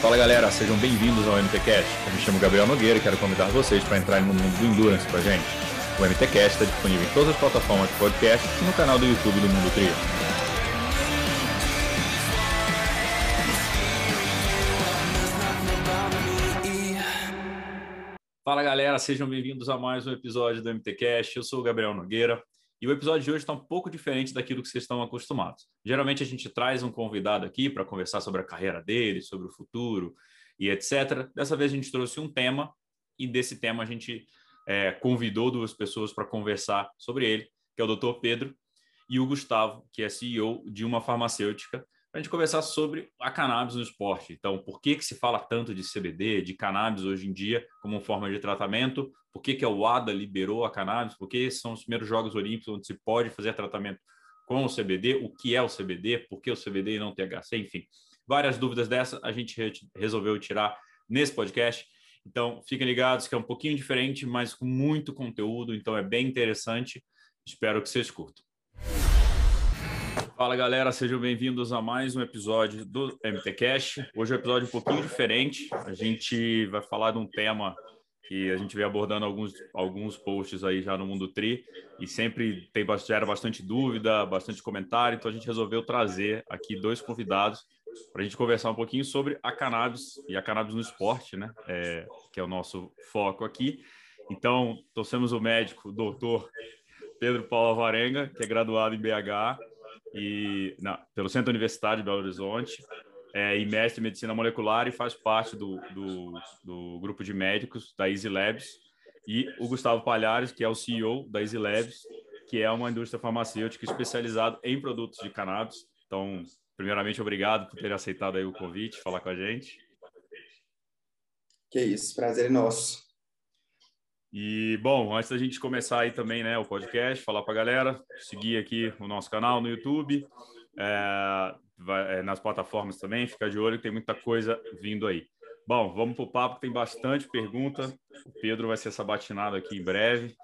Fala galera, sejam bem-vindos ao MTCast. Eu me chamo Gabriel Nogueira e quero convidar vocês para entrar no mundo do Endurance com a gente. O MTCast está disponível em todas as plataformas de podcast e no canal do YouTube do Mundo Trio. Fala galera, sejam bem-vindos a mais um episódio do MTCast. Eu sou o Gabriel Nogueira e o episódio de hoje está um pouco diferente daquilo que vocês estão acostumados. Geralmente a gente traz um convidado aqui para conversar sobre a carreira dele, sobre o futuro e etc. Dessa vez a gente trouxe um tema e desse tema a gente é, convidou duas pessoas para conversar sobre ele, que é o Dr. Pedro e o Gustavo, que é CEO de uma farmacêutica para a gente conversar sobre a cannabis no esporte. Então, por que, que se fala tanto de CBD, de cannabis hoje em dia como forma de tratamento? Por que, que a UADA liberou a cannabis? Por que são os primeiros Jogos Olímpicos onde se pode fazer tratamento com o CBD? O que é o CBD? Por que o CBD e não THC? Enfim, várias dúvidas dessa a gente resolveu tirar nesse podcast. Então, fiquem ligados que é um pouquinho diferente, mas com muito conteúdo, então é bem interessante. Espero que vocês curtam. Fala galera, sejam bem-vindos a mais um episódio do MTCast. Hoje é um episódio um pouquinho diferente. A gente vai falar de um tema que a gente vem abordando alguns, alguns posts aí já no Mundo Tri e sempre tem, gera bastante dúvida, bastante comentário. Então a gente resolveu trazer aqui dois convidados para a gente conversar um pouquinho sobre a cannabis e a cannabis no esporte, né? É, que é o nosso foco aqui. Então, trouxemos o médico, o doutor Pedro Paulo Avarenga, que é graduado em BH e na, pelo Centro Universitário de Belo Horizonte é, e mestre em medicina molecular e faz parte do, do, do, grupo de médicos da Easy Labs e o Gustavo Palhares, que é o CEO da Easy Labs, que é uma indústria farmacêutica especializada em produtos de cannabis. Então, primeiramente, obrigado por ter aceitado aí o convite, falar com a gente. Que isso, prazer é nosso. E, bom, antes da gente começar aí também, né, o podcast, falar para a galera, seguir aqui o nosso canal no YouTube, é, é, nas plataformas também, ficar de olho que tem muita coisa vindo aí. Bom, vamos para o papo, tem bastante pergunta. O Pedro vai ser sabatinado aqui em breve.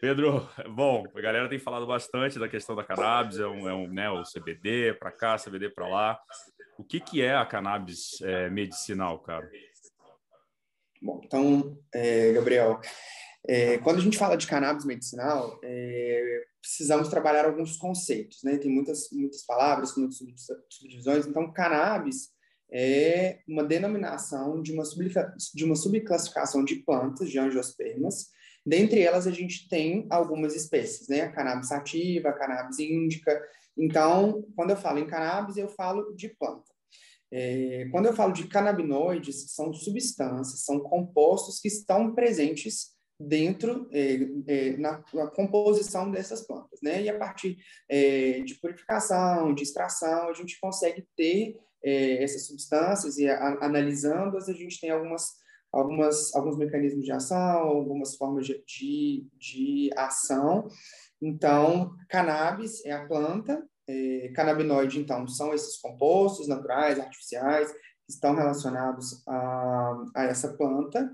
Pedro, bom, a galera tem falado bastante da questão da cannabis, é um, é um né, o CBD para cá, CBD para lá. O que, que é a cannabis é, medicinal, cara? Bom, então, é, Gabriel, é, quando a gente fala de cannabis medicinal, é, precisamos trabalhar alguns conceitos, né? Tem muitas, muitas palavras, muitas subdivisões. Então, cannabis é uma denominação de uma, de uma subclassificação de plantas, de angiospermas. Dentre elas, a gente tem algumas espécies, né? A cannabis sativa, a cannabis índica. Então, quando eu falo em cannabis, eu falo de planta. É, quando eu falo de canabinoides, são substâncias, são compostos que estão presentes dentro é, é, na, na, composição dessas plantas, né? E a partir é, de purificação, de extração, a gente consegue ter é, essas substâncias e analisando-as a gente tem algumas algumas alguns mecanismos de ação, algumas formas de, de, de ação. Então, cannabis é a planta é, canabinoide, então, são esses compostos naturais, artificiais, que estão relacionados a, a essa planta.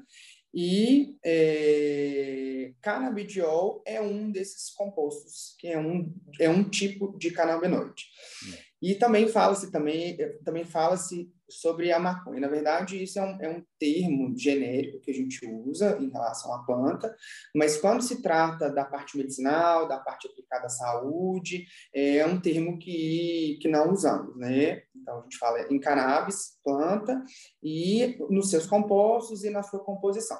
E é, canabidiol é um desses compostos, que é um, é um tipo de canabinoide. Hum. E também fala-se também, também fala-se sobre a maconha. Na verdade, isso é um, é um termo genérico que a gente usa em relação à planta, mas quando se trata da parte medicinal, da parte aplicada à saúde, é um termo que, que não usamos, né? Então, a gente fala em cannabis, planta, e nos seus compostos e na sua composição.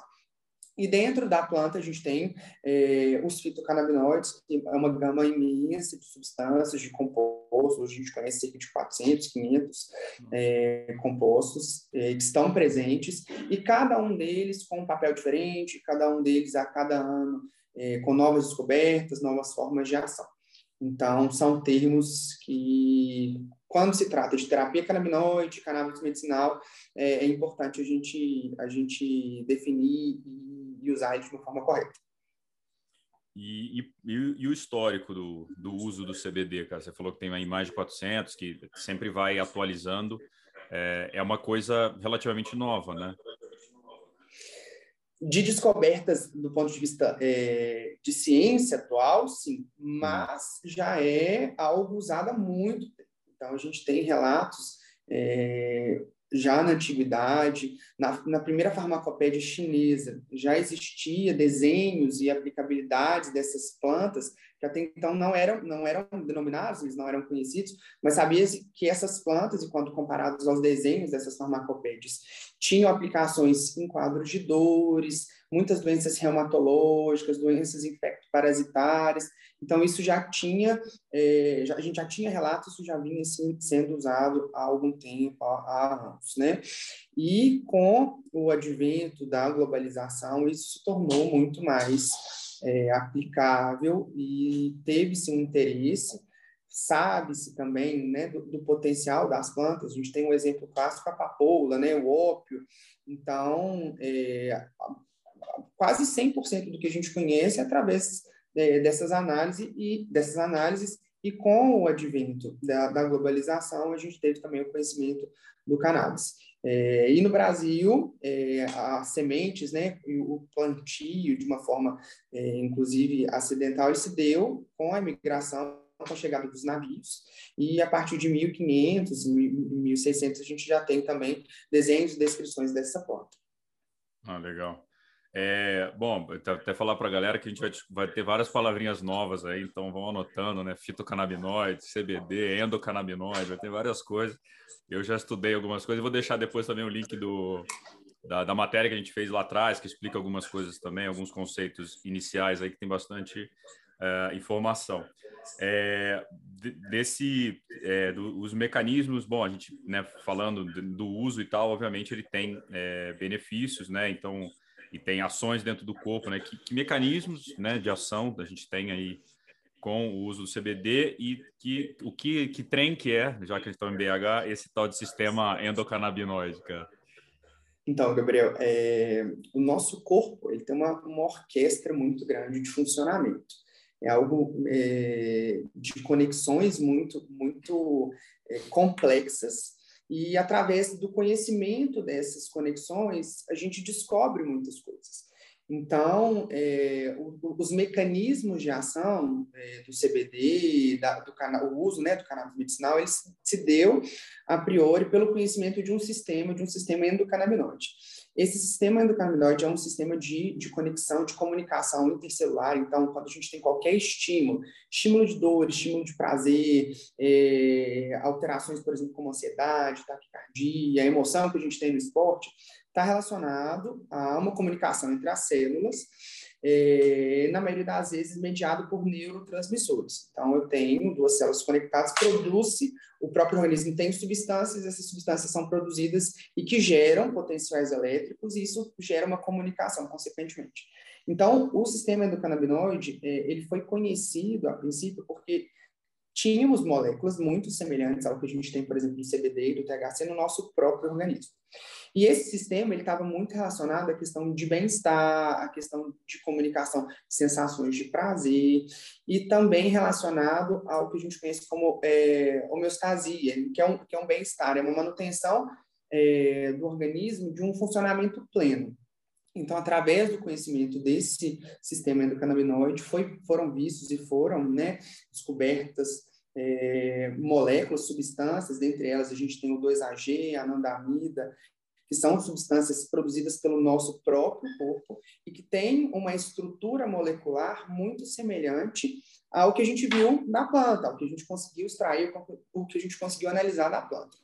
E dentro da planta a gente tem é, os fitocannabinoides, que é uma gama imensa de substâncias, de compostos, hoje a gente conhece cerca de 400, 500 é, compostos é, que estão presentes, e cada um deles com um papel diferente, cada um deles a cada ano é, com novas descobertas, novas formas de ação. Então, são termos que, quando se trata de terapia canabinoide, cannabis medicinal, é, é importante a gente, a gente definir e usar ele de uma forma correta. E, e, e, o histórico do, do uso do CBD, cara? Você falou que tem aí mais de 400, que sempre vai atualizando. É, é uma coisa relativamente nova, né? de descobertas do ponto de vista é, de ciência atual, sim, mas já é algo usado há muito tempo. Então, a gente tem relatos é, já na antiguidade, na, na, primeira farmacopédia chinesa, já existia desenhos e aplicabilidades dessas plantas que até então não eram, não eram denominados, eles não eram conhecidos, mas sabia que essas plantas, enquanto comparados aos desenhos dessas farmacopédias, tinham aplicações em quadros de dores, muitas doenças reumatológicas, doenças infecto-parasitárias. Então, isso já tinha, é, já, a gente já tinha relatos, isso já vinha assim, sendo usado há algum tempo, há, anos, né? E com o advento da globalização, isso se tornou muito mais é, aplicável e teve-se um interesse, sabe-se também né, do, do, potencial das plantas. A gente tem um exemplo clássico, a papoula, né, o ópio. Então, é, quase 100% do que a gente conhece através dessas análises e dessas análises e com o advento da, da globalização a gente teve também o conhecimento do cannabis. É, e no Brasil, é, as sementes, né, o plantio de uma forma, é, inclusive, acidental, se deu com a imigração, com a chegada dos navios, e a partir de 1500, 1600, a gente já tem também desenhos e descrições dessa planta. Ah, legal. É, bom, até falar para a galera que a gente vai, vai, ter várias palavrinhas novas aí, então vão anotando, né? Fitocannabinoide, CBD, endocannabinoide, vai ter várias coisas. Eu já estudei algumas coisas, vou deixar depois também o link do, da, da, matéria que a gente fez lá atrás, que explica algumas coisas também, alguns conceitos iniciais aí que tem bastante é, informação. É, desse, é, do, os mecanismos, bom, a gente, né, falando do uso e tal, obviamente ele tem é, benefícios, né? Então, e tem ações dentro do corpo, né? Que, que, mecanismos, né, de ação a gente tem aí com o uso do CBD e que o que que trem que é, já que a gente está em BH, esse tal de sistema endocannabinoide, cara? Então, Gabriel, é, o nosso corpo ele tem uma, uma orquestra muito grande de funcionamento. É algo é, de conexões muito muito é, complexas e através do conhecimento dessas conexões, a gente descobre muitas coisas. Então, é, os mecanismos de ação é, do CBD, da, do o uso né, do cannabis medicinal, ele se deu a priori pelo conhecimento de um sistema, de um sistema endocannabinoide. Esse sistema endocannabinoide é um sistema de, de conexão, de comunicação intercelular. Então, quando a gente tem qualquer estímulo, estímulo de dor, estímulo de prazer, é, alterações, por exemplo, como ansiedade, taquicardia, a emoção que a gente tem no esporte, está relacionado a uma comunicação entre as células, é, na maioria das vezes mediado por neurotransmissores. Então, eu tenho duas células conectadas, produz-se, o próprio organismo tem substâncias, essas substâncias são produzidas e que geram potenciais elétricos, e isso gera uma comunicação, consequentemente. Então, o sistema endocannabinoide, é, ele foi conhecido a princípio porque tínhamos moléculas muito semelhantes ao que a gente tem, por exemplo, do CBD e do THC no nosso próprio organismo. E esse sistema ele estava muito relacionado à questão de bem-estar, à questão de comunicação sensações de prazer e também relacionado ao que a gente conhece como é, homeostasia, que é um, é um bem-estar, é uma manutenção é, do organismo de um funcionamento pleno. Então, através do conhecimento desse sistema endocannabinoide, foi, foram vistos e foram né, descobertas é, moléculas, substâncias, dentre elas a gente tem o 2AG, a anandamida que são substâncias produzidas pelo nosso próprio corpo e que têm uma estrutura molecular muito semelhante ao que a gente viu na planta, ao que a gente conseguiu extrair, o que a gente conseguiu analisar na planta.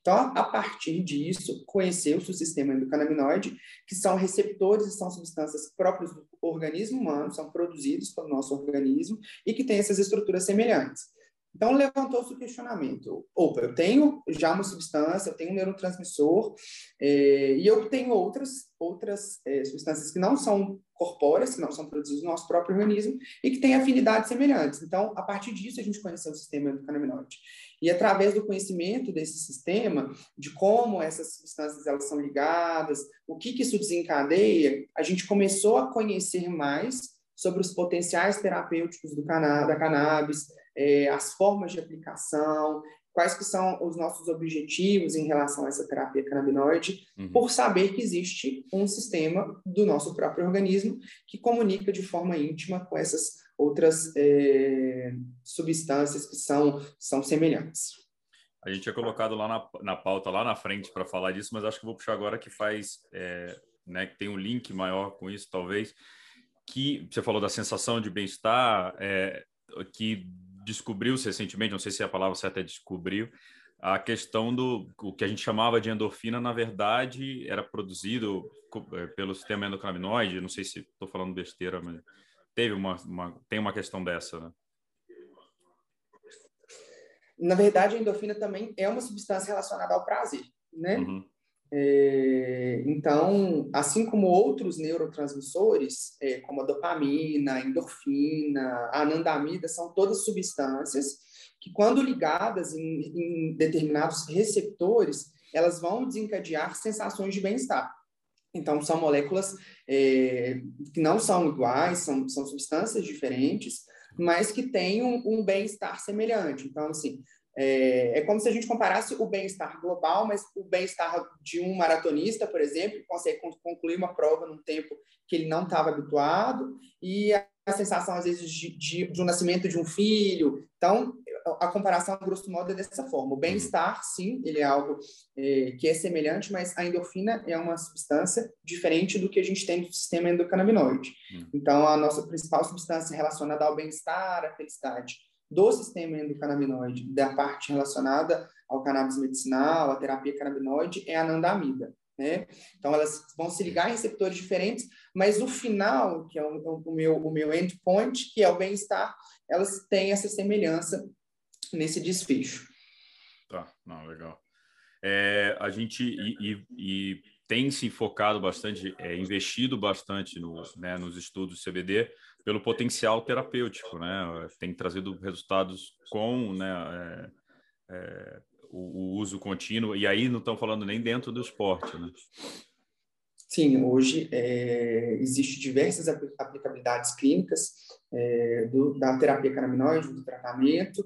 Então, a partir disso, conheceu-se o sistema endocannabinoide, que são receptores e são substâncias próprias do organismo humano, são produzidos pelo nosso organismo e que têm essas estruturas semelhantes. Então, levantou-se o questionamento. Opa, eu tenho já uma substância, eu tenho um neurotransmissor, é, e eu tenho outras, outras é, substâncias que não são corpóreas, que não são produzidas no nosso próprio organismo, e que têm afinidades semelhantes. Então, a partir disso, a gente conheceu o sistema endocannabinoide. E através do conhecimento desse sistema, de como essas substâncias elas são ligadas, o que, que isso desencadeia, a gente começou a conhecer mais sobre os potenciais terapêuticos do cana da cannabis, é, as formas de aplicação, quais que são os nossos objetivos em relação a essa terapia canabinoide, uhum. por saber que existe um sistema do nosso próprio organismo que comunica de forma íntima com essas outras é, substâncias que são, são semelhantes. A gente tinha colocado lá na, na pauta, lá na frente, para falar disso, mas acho que vou puxar agora que faz, é, né, que tem um link maior com isso, talvez, que você falou da sensação de bem-estar, é, que descobriu-se recentemente, não sei se a palavra certa é descobriu, a questão do o que a gente chamava de endorfina, na verdade, era produzido é, pelo sistema endocannabinoide, não sei se estou falando besteira, mas teve uma, uma, tem uma questão dessa, né? Na verdade, a endorfina também é uma substância relacionada ao prazer, né? Uhum. É, então, assim como outros neurotransmissores, é, como a dopamina, a endorfina, a anandamida, são todas substâncias que, quando ligadas em, em determinados receptores, elas vão desencadear sensações de bem-estar. Então, são moléculas é, que não são iguais, são, são substâncias diferentes, mas que têm um, um bem-estar semelhante. Então, assim, é, é, como se a gente comparasse o bem-estar global, mas o bem-estar de um maratonista, por exemplo, que consegue concluir uma prova num tempo que ele não estava habituado, e a sensação, às vezes, de, de, de um nascimento de um filho. Então, a comparação, grosso modo, é dessa forma. O bem-estar, sim, ele é algo é, que é semelhante, mas a endorfina é uma substância diferente do que a gente tem no sistema endocannabinoide. Uhum. Então, a nossa principal substância relacionada ao bem-estar, à felicidade, do sistema endocannabinoide, da parte relacionada ao cannabis medicinal, à terapia cannabinoide, é a anandamida. Né? Então, elas vão se ligar em receptores diferentes, mas o final, que é o, o meu, o meu endpoint, que é o bem-estar, elas têm essa semelhança nesse desfecho. Tá, não, legal. É, a gente e, e, e, tem se focado bastante, é, investido bastante no, né, nos estudos CBD, pelo potencial terapêutico, né? Tem trazido resultados com né, é, é, o, o, uso contínuo, e aí não estão falando nem dentro do esporte, né? Sim, hoje é, existe diversas aplicabilidades clínicas é, do, da terapia canabinoide, do tratamento.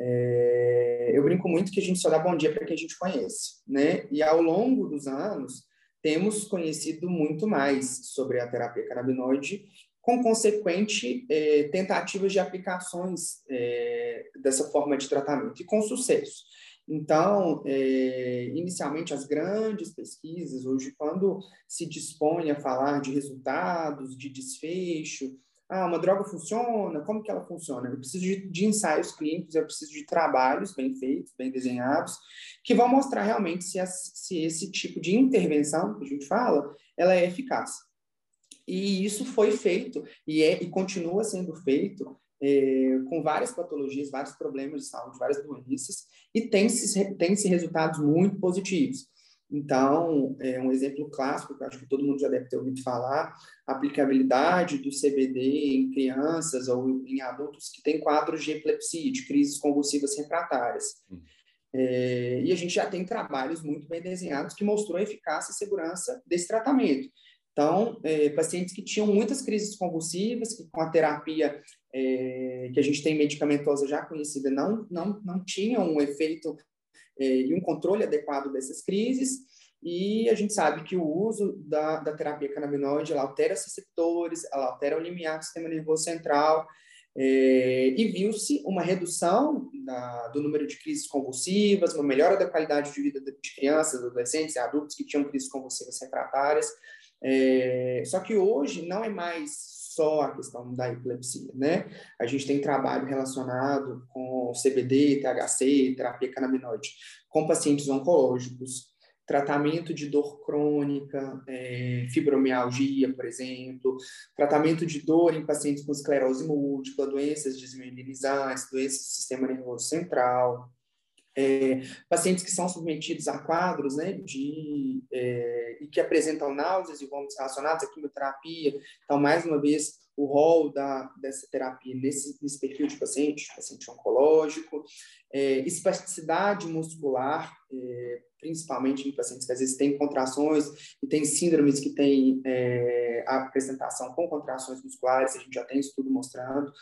É, eu brinco muito que a gente só dá bom dia para quem a gente conhece, né? E ao longo dos anos, temos conhecido muito mais sobre a terapia canabinoide com consequente é, tentativas de aplicações é, dessa forma de tratamento, e com sucesso. Então, é, inicialmente, as grandes pesquisas, hoje, quando se dispõe a falar de resultados, de desfecho, ah, uma droga funciona, como que ela funciona? Eu preciso de, de ensaios clínicos, eu preciso de trabalhos bem feitos, bem desenhados, que vão mostrar realmente se, as, se esse tipo de intervenção que a gente fala, ela é eficaz. E isso foi feito e, é, e continua sendo feito é, com várias patologias, vários problemas de saúde, várias doenças, e tem-se tem -se resultados muito positivos. Então, é um exemplo clássico, que eu acho que todo mundo já deve ter ouvido falar, a aplicabilidade do CBD em crianças ou em adultos que têm quadros de epilepsia, de crises convulsivas refratárias. Uhum. É, e a gente já tem trabalhos muito bem desenhados que mostrou a eficácia e segurança desse tratamento. Então, é, pacientes que tinham muitas crises convulsivas, que com a terapia é, que a gente tem medicamentosa já conhecida não, não, não tinham um efeito é, e um controle adequado dessas crises, e a gente sabe que o uso da, da terapia canabinoide altera os receptores, altera o limiar do sistema nervoso central, é, e viu-se uma redução da, do número de crises convulsivas, uma melhora da qualidade de vida de crianças, adolescentes e adultos que tinham crises convulsivas refratárias, é, só que hoje não é mais só a questão da epilepsia, né? A gente tem trabalho relacionado com CBD, THC, terapia canabinoide, com pacientes oncológicos, tratamento de dor crônica, é, fibromialgia, por exemplo, tratamento de dor em pacientes com esclerose múltipla, doenças desmielinizantes, doenças do sistema nervoso central, é, pacientes que são submetidos a quadros né, de, é, e que apresentam náuseas e vômitos relacionados à quimioterapia. Então, mais uma vez, o rol da, dessa terapia nesse, nesse perfil de paciente, paciente oncológico, é, espasticidade muscular, é, principalmente em pacientes que às vezes têm contrações e têm síndromes que têm é, apresentação com contrações musculares, a gente já tem estudo mostrando,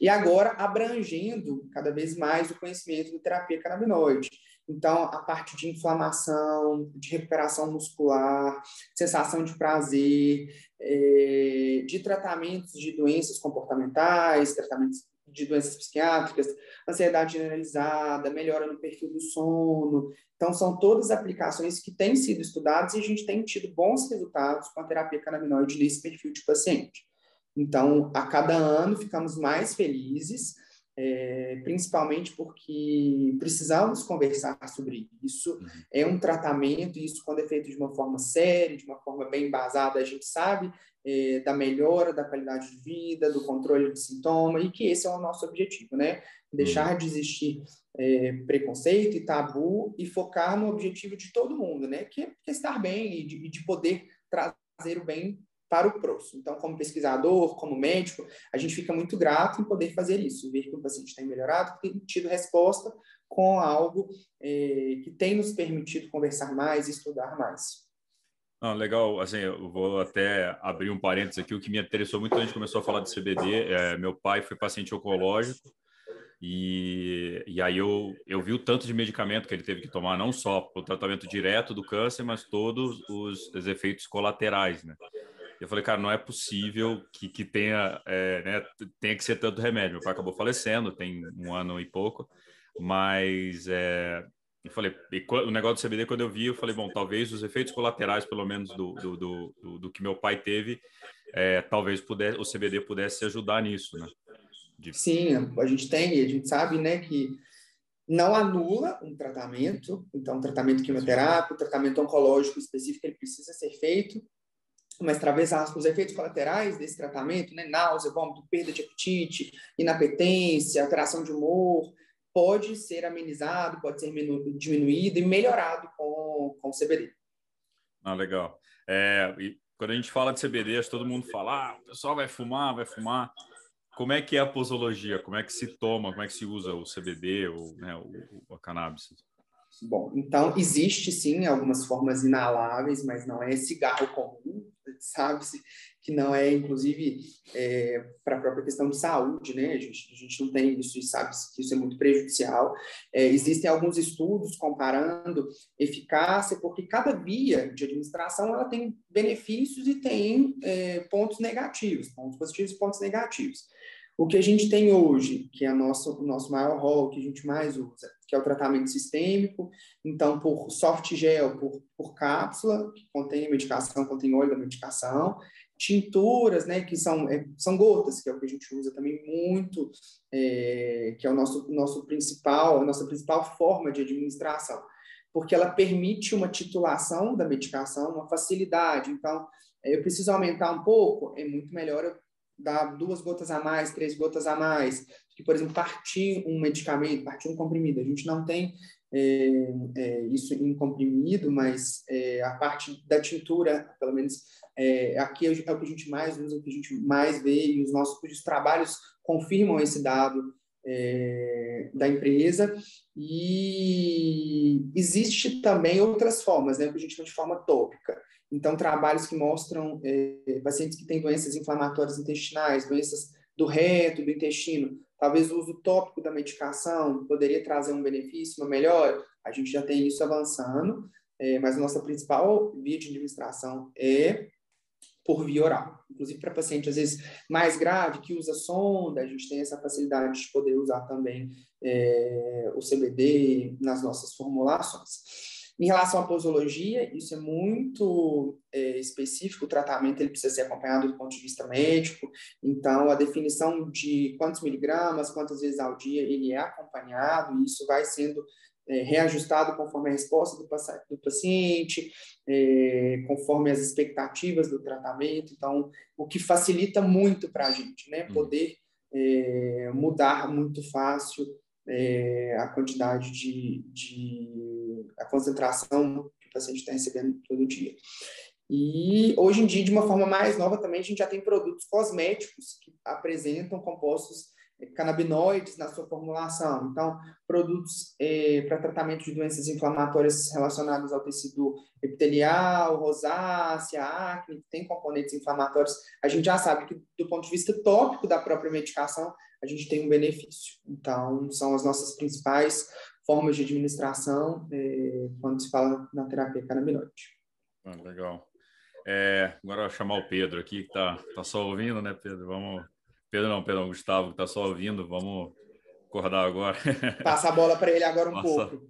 e agora abrangendo cada vez mais o conhecimento da terapia canabinoide. Então, a parte de inflamação, de recuperação muscular, sensação de prazer, é, de tratamentos de doenças comportamentais, tratamentos de doenças psiquiátricas, ansiedade generalizada, melhora no perfil do sono. Então, são todas aplicações que têm sido estudadas e a gente tem tido bons resultados com a terapia canabinoide nesse perfil de paciente. Então, a cada ano ficamos mais felizes, é, principalmente porque precisamos conversar sobre isso. Uhum. É um tratamento, e isso, quando é feito de uma forma séria, de uma forma bem embasada, a gente sabe é, da melhora da qualidade de vida, do controle de sintoma, e que esse é o nosso objetivo, né? Deixar uhum. de existir é, preconceito e tabu e focar no objetivo de todo mundo, né? Que é, que é estar bem e de, de poder trazer o bem para o próximo. Então, como pesquisador, como médico, a gente fica muito grato em poder fazer isso, ver que o paciente tem melhorado, tem tido resposta com algo é, que tem nos permitido conversar mais e estudar mais. Ah, legal, assim, eu vou até abrir um parênteses aqui, o que me interessou muito a gente começou a falar de CBD, é, meu pai foi paciente oncológico, e, e aí eu, eu vi o tanto de medicamento que ele teve que tomar, não só para o tratamento direto do câncer, mas todos os, os efeitos colaterais, né? Eu falei, cara, não é possível que, que tenha, é, né, tenha que ser tanto remédio. Meu pai acabou falecendo, tem um ano e pouco, mas é, eu falei, o negócio do CBD, quando eu vi, eu falei, bom, talvez os efeitos colaterais, pelo menos do, do, do, do, do que meu pai teve, é, talvez pudesse, o CBD pudesse ajudar nisso, né? De... Sim, a gente tem, a gente sabe, né, que não anula um tratamento, então, um tratamento quimioterápico, um tratamento oncológico específico, ele precisa ser feito, mas talvez os efeitos colaterais desse tratamento, né, náusea, vômito, perda de apetite, inapetência, alteração de humor, pode ser amenizado, pode ser diminuído e melhorado com, com CBD. Ah, legal. É, e quando a gente fala de CBD, todo mundo fala, ah, o pessoal vai fumar, vai fumar. Como é que é a posologia? Como é que se toma? Como é que se usa o CBD ou né, o, o, a cannabis? Bom, então existe sim algumas formas inaláveis, mas não é cigarro comum, sabe-se que não é, inclusive, é, para a própria questão de saúde, né? A gente, a gente não tem isso e sabe que isso é muito prejudicial. É, existem alguns estudos comparando eficácia, porque cada via de administração ela tem benefícios e tem é, pontos negativos, pontos positivos e pontos negativos. O que a gente tem hoje, que é nosso, o nosso maior rol, que a gente mais usa, que é o tratamento sistêmico, então por soft gel, por, por cápsula, que contém medicação, contém óleo da medicação, tinturas, né, que são, é, são gotas, que é o que a gente usa também muito, é, que é o nosso, nosso principal, a nossa principal forma de administração, porque ela permite uma titulação da medicação, uma facilidade. Então, é, eu preciso aumentar um pouco, é muito melhor eu dar duas gotas a mais, três gotas a mais, que, por exemplo, partir um medicamento, partir um comprimido. A gente não tem é, é, isso em comprimido, mas é, a parte da tintura, pelo menos é, aqui é o que a gente mais usa, o que a gente mais vê, e os nossos os trabalhos confirmam esse dado é, da empresa. E existe também outras formas, né, que a gente chama de forma tópica. Então, trabalhos que mostram é, pacientes que têm doenças inflamatórias intestinais, doenças do reto, do intestino, talvez o uso tópico da medicação poderia trazer um benefício, uma melhora. A gente já tem isso avançando, é, mas nossa principal via de administração é por via oral. Inclusive para paciente, às vezes, mais grave, que usa sonda, a gente tem essa facilidade de poder usar também é, o CBD nas nossas formulações. Em relação à posologia, isso é muito é, específico, o tratamento ele precisa ser acompanhado do ponto de vista médico, então a definição de quantos miligramas, quantas vezes ao dia, ele é acompanhado, e isso vai sendo é, reajustado conforme a resposta do, do paciente, é, conforme as expectativas do tratamento, então o que facilita muito para a gente, né, uhum. poder é, mudar muito fácil é, a quantidade de, de, a concentração que o paciente está recebendo todo dia. E hoje em dia, de uma forma mais nova também, a gente já tem produtos cosméticos que apresentam compostos canabinoides na sua formulação. Então, produtos eh, para tratamento de doenças inflamatórias relacionadas ao tecido epitelial, rosácea, acne, que tem componentes inflamatórios, a gente já sabe que, do ponto de vista tópico da própria medicação, a gente tem um benefício. Então, são as nossas principais formas de administração eh, quando se fala na terapia canabinoide. Ah, legal. É, agora eu vou chamar o Pedro aqui, que está tá só ouvindo, né, Pedro? Vamos Pedro não, Pedro, Gustavo, que está só ouvindo, vamos acordar agora. Passa a bola para ele agora um Passa. pouco.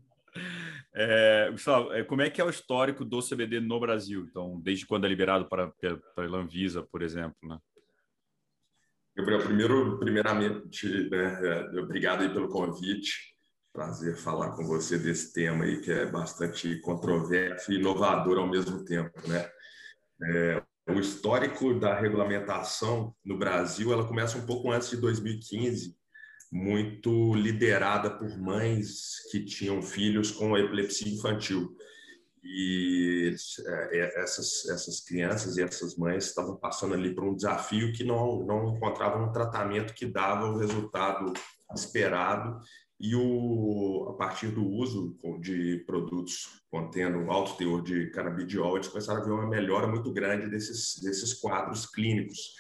É, Gustavo, é, como é que é o histórico do CBD no Brasil? Então, desde quando é liberado para, para a Anvisa, por exemplo, né? Gabriel, primeiro, primeiramente, né, é, obrigado aí pelo convite. Prazer falar com você desse tema aí que é bastante controverso e inovador ao mesmo tempo, né? É, o histórico da regulamentação no Brasil, ela começa um pouco antes de 2015, muito liderada por mães que tinham filhos com epilepsia infantil. E é, é, essas, essas crianças e essas mães estavam passando ali por um desafio que não, não encontravam um tratamento que dava o resultado esperado e o, a partir do uso de produtos contendo alto teor de canabidiol, eles começaram a ver uma melhora muito grande desses, desses quadros clínicos.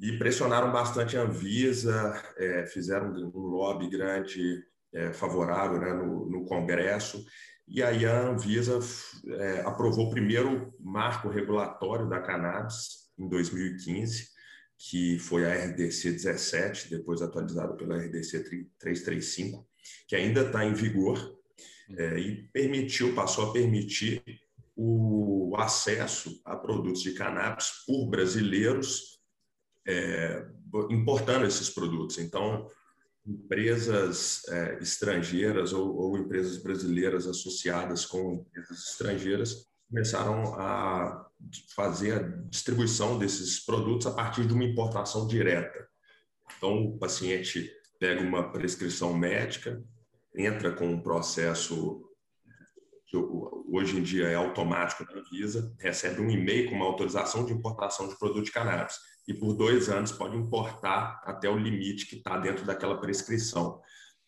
E pressionaram bastante a Anvisa, é, fizeram um lobby grande é, favorável né, no, no Congresso, e aí a Anvisa é, aprovou o primeiro marco regulatório da cannabis em 2015, que foi a RDC 17, depois atualizada pela RDC 335, que ainda está em vigor é, e permitiu, passou a permitir o acesso a produtos de cannabis por brasileiros é, importando esses produtos. Então, empresas é, estrangeiras ou, ou, empresas brasileiras associadas com empresas estrangeiras começaram a fazer a distribuição desses produtos a partir de uma importação direta. Então, o paciente pega uma prescrição médica, entra com um processo que hoje em dia é automático na Anvisa, recebe um e-mail com uma autorização de importação de produto de cannabis e por dois anos pode importar até o limite que está dentro daquela prescrição.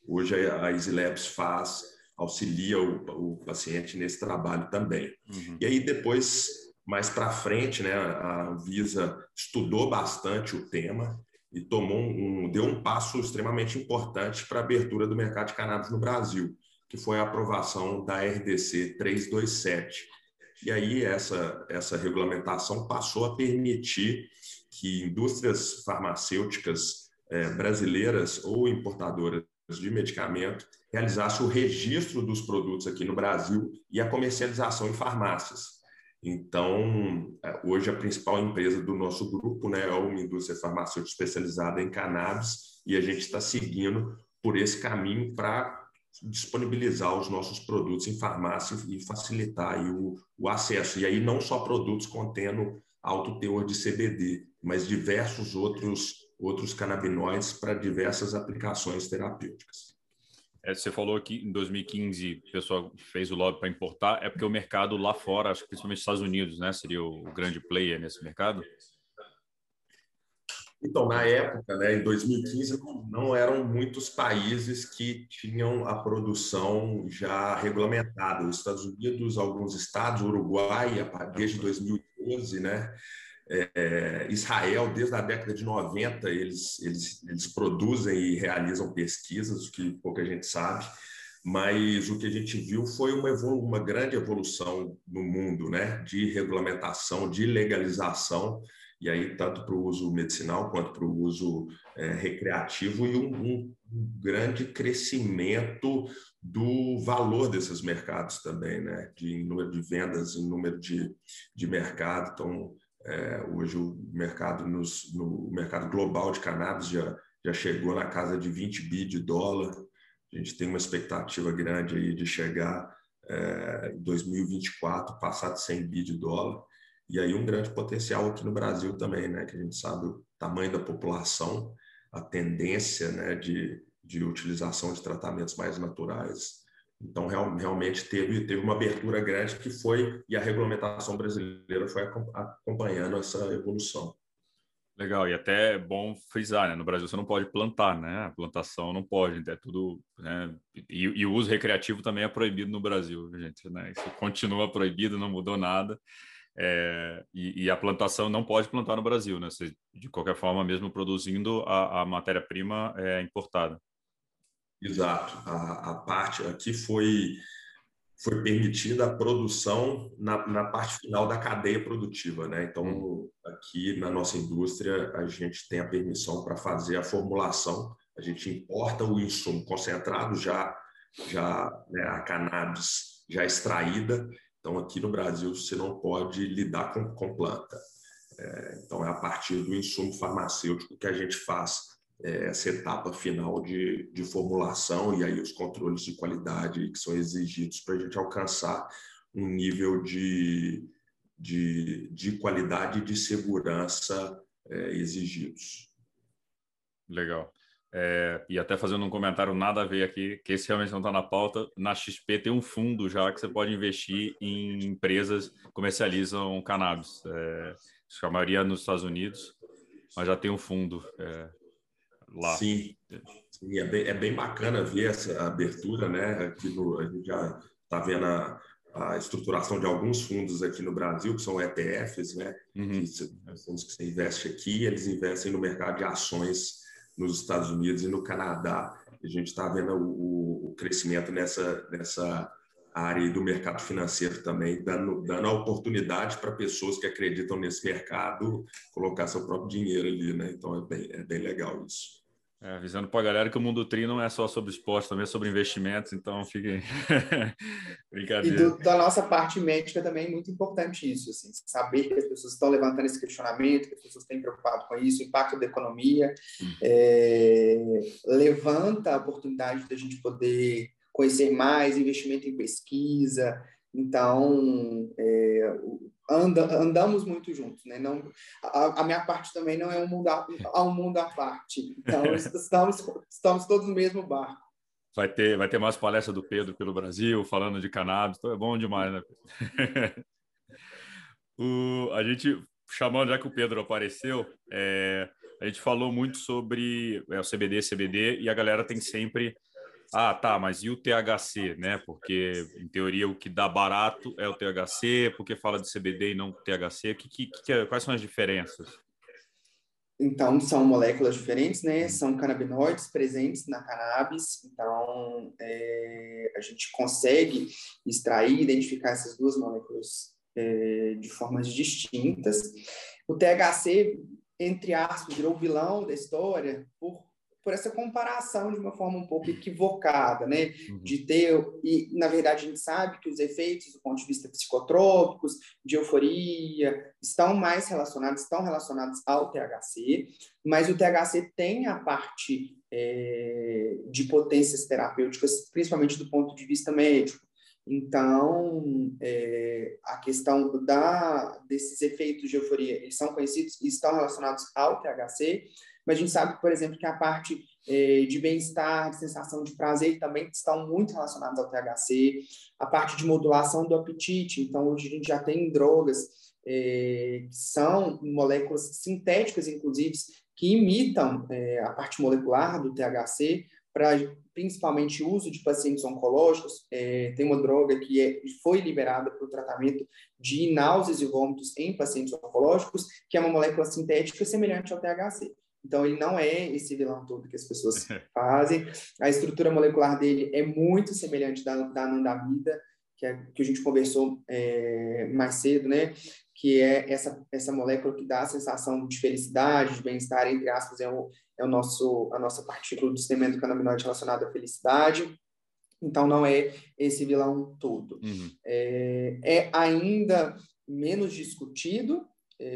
Hoje a EasyLabs faz auxilia o, o paciente nesse trabalho também. Uhum. E aí depois, mais para frente, né, a Visa estudou bastante o tema e tomou um, deu um passo extremamente importante para a abertura do mercado de cannabis no Brasil, que foi a aprovação da RDC 327. E aí essa, essa regulamentação passou a permitir que indústrias farmacêuticas eh, brasileiras ou importadoras de medicamento realizasse o registro dos produtos aqui no Brasil e a comercialização em farmácias. Então, é, hoje a principal empresa do nosso grupo né, é uma indústria farmacêutica especializada em cannabis e a gente está seguindo por esse caminho para disponibilizar os nossos produtos em farmácia e facilitar o, o acesso. E aí não só produtos contendo alto teor de CBD, mas diversos outros, outros canabinoides para diversas aplicações terapêuticas. É, você falou que em 2015 o pessoal fez o lobby para importar, é porque o mercado lá fora, acho que principalmente nos Estados Unidos, né, seria o grande player nesse mercado? Então, na época, né, em 2015, não eram muitos países que tinham a produção já regulamentada. Os Estados Unidos, alguns estados, Uruguai, desde 2012, né, é, Israel, desde a década de 90, eles, eles, eles produzem e realizam pesquisas, o que pouca gente sabe, mas o que a gente viu foi uma, uma grande evolução no mundo né, de regulamentação, de legalização, e aí tanto para o uso medicinal quanto para o uso é, recreativo, e um, um grande crescimento do valor desses mercados também, né? de número de vendas, em número de, de mercado. Então, é, hoje o mercado nos, no mercado global de cannabis já, já chegou na casa de 20 bi de dólar. A gente tem uma expectativa grande aí de chegar é, em 2024, passar de 100 bi de dólar. E aí um grande potencial aqui no Brasil também, né? Que a gente sabe o tamanho da população, a tendência né, de, de utilização de tratamentos mais naturais então, real, realmente teve, teve uma abertura grande que foi, e a regulamentação brasileira foi acompanhando essa evolução. Legal, e até é bom frisar, né? No Brasil você não pode plantar, né? A plantação não pode, é tudo, né? E, e, o uso recreativo também é proibido no Brasil, gente, né? Isso continua proibido, não mudou nada. É, e, e, a plantação não pode plantar no Brasil, né? Você, de qualquer forma, mesmo produzindo, a, a matéria-prima é importada. Exato. A, a parte aqui foi foi permitida a produção na, na, parte final da cadeia produtiva. Né? Então, aqui na nossa indústria, a gente tem a permissão para fazer a formulação, a gente importa o insumo concentrado, já, já né, a cannabis já extraída. Então, aqui no Brasil, você não pode lidar com, com planta. É, então, é a partir do insumo farmacêutico que a gente faz essa etapa final de, de formulação e aí os controles de qualidade que são exigidos para a gente alcançar um nível de, de, de qualidade e de segurança é, exigidos. Legal. É, e até fazendo um comentário nada a ver aqui, que esse realmente não está na pauta, na XP tem um fundo já que você pode investir em empresas que comercializam cannabis. É, acho que a maioria nos Estados Unidos, mas já tem um fundo. É, lá. Sim, Sim é, bem, é, bem, bacana ver essa abertura, né? Aqui no, a gente já está vendo a, a, estruturação de alguns fundos aqui no Brasil, que são ETFs, né? Uhum. Fundos que você investe aqui, eles investem no mercado de ações nos Estados Unidos e no Canadá. A gente está vendo o, o, crescimento nessa, nessa área do mercado financeiro também, dando, dando a oportunidade para pessoas que acreditam nesse mercado colocar seu próprio dinheiro ali, né? Então é bem, é bem legal isso. É, avisando para a galera que o mundo tri não é só sobre esporte, também é sobre investimentos, então fiquem. Brincadeira. E do, da nossa parte médica também é muito importante isso, assim, saber que as pessoas estão levantando esse questionamento, que as pessoas têm preocupado com isso, o impacto da economia, é, levanta a oportunidade da gente poder conhecer mais, investimento em pesquisa, então, é, anda, andamos muito juntos, né? Não, a, a, minha parte também não é um mundo a, um mundo à parte. Então, estamos, estamos todos no mesmo barco. Vai ter, vai ter mais palestra do Pedro pelo Brasil, falando de cannabis, então é bom demais, né? o, a gente, chamando, já que o Pedro apareceu, é, a gente falou muito sobre é, o CBD, CBD, e a galera tem sempre ah, tá, mas e o THC, né? Porque, em teoria, o que dá barato é o THC, porque fala de CBD e não THC. Que, que, que, é, quais são as diferenças? Então, são moléculas diferentes, né? Hum. São canabinoides presentes na cannabis. Então, é, a gente consegue extrair, identificar essas duas moléculas é, de formas distintas. O THC, entre aspas, virou vilão da história por por essa comparação de uma forma um pouco equivocada, né? Uhum. De ter, e na verdade a gente sabe que os efeitos do ponto de vista psicotrópicos, de euforia, estão mais relacionados, estão relacionados ao THC, mas o THC tem a parte é, de potências terapêuticas, principalmente do ponto de vista médico. Então, é, a questão da, desses efeitos de euforia, eles são conhecidos e estão relacionados ao THC, mas a gente sabe, por exemplo, que a parte eh, de bem-estar, de sensação de prazer também estão muito relacionados ao THC, a parte de modulação do apetite, então hoje a gente já tem drogas eh, que são moléculas sintéticas, inclusive, que imitam eh, a parte molecular do THC para principalmente uso de pacientes oncológicos. É, tem uma droga que é, foi liberada para o tratamento de náuseas e vômitos em pacientes oncológicos, que é uma molécula sintética semelhante ao THC. Então, ele não é esse vilão todo que as pessoas fazem. A estrutura molecular dele é muito semelhante da, da anandamida, que, é, que a gente conversou é, mais cedo, né? Que é essa, essa molécula que dá a sensação de felicidade, de bem-estar, entre aspas, é, o, é o nosso, a nossa partícula do sistema endocannabinoide relacionada à felicidade. Então, não é esse vilão todo. Uhum. É, é ainda menos discutido,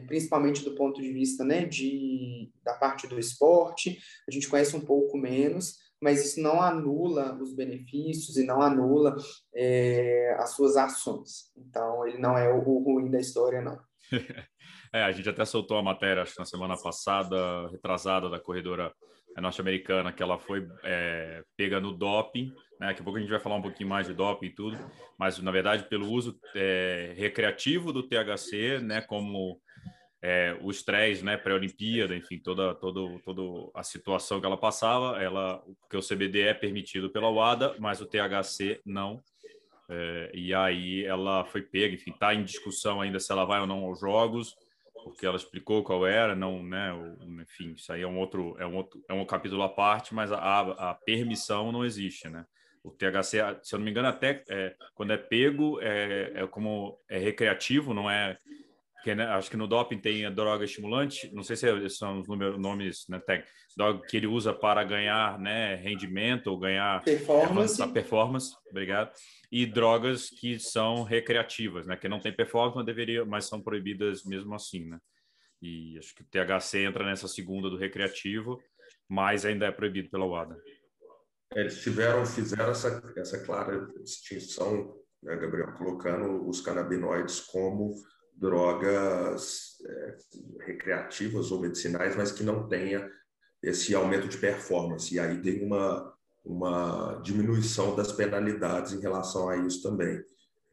principalmente do ponto de vista né, de, da parte do esporte, a gente conhece um pouco menos, mas isso não anula os benefícios e não anula é, as suas ações. Então, ele não é o, o ruim da história, não. é, a gente até soltou a matéria, acho que na semana passada, retrasada, da corredora norte-americana, que ela foi é, pega no doping, né? Daqui a pouco a gente vai falar um pouquinho mais de doping e tudo, mas na verdade pelo uso é, recreativo do THC, né? Como é, o estresse, né, pré-olimpíada, enfim, toda, toda, toda a situação que ela passava, ela, porque o CBD é permitido pela UADA, mas o THC não. É, e aí ela foi pega, enfim, está em discussão ainda se ela vai ou não aos jogos, porque ela explicou qual era, não, né, enfim, isso aí é um outro, é um outro, é um capítulo à parte, mas a, a permissão não existe, né? O THC, se eu não me engano, até é, quando é pego, é, é como é recreativo, não é que né, acho que no doping tem a droga estimulante, não sei se são os números, nomes, né, que ele usa para ganhar, né, rendimento ou ganhar performance, é, performance, obrigado, e drogas que são recreativas, né, que não tem performance, mas deveria, mas são proibidas mesmo assim, né? E acho que o THC entra nessa segunda do recreativo, mas ainda é proibido pela UADA. É, eles tiveram, fizeram essa, essa clara distinção, né, Gabriel, colocando os canabinoides como drogas é, recreativas ou medicinais, mas que não tenha esse aumento de performance. E aí tem uma, uma diminuição das penalidades em relação a isso também.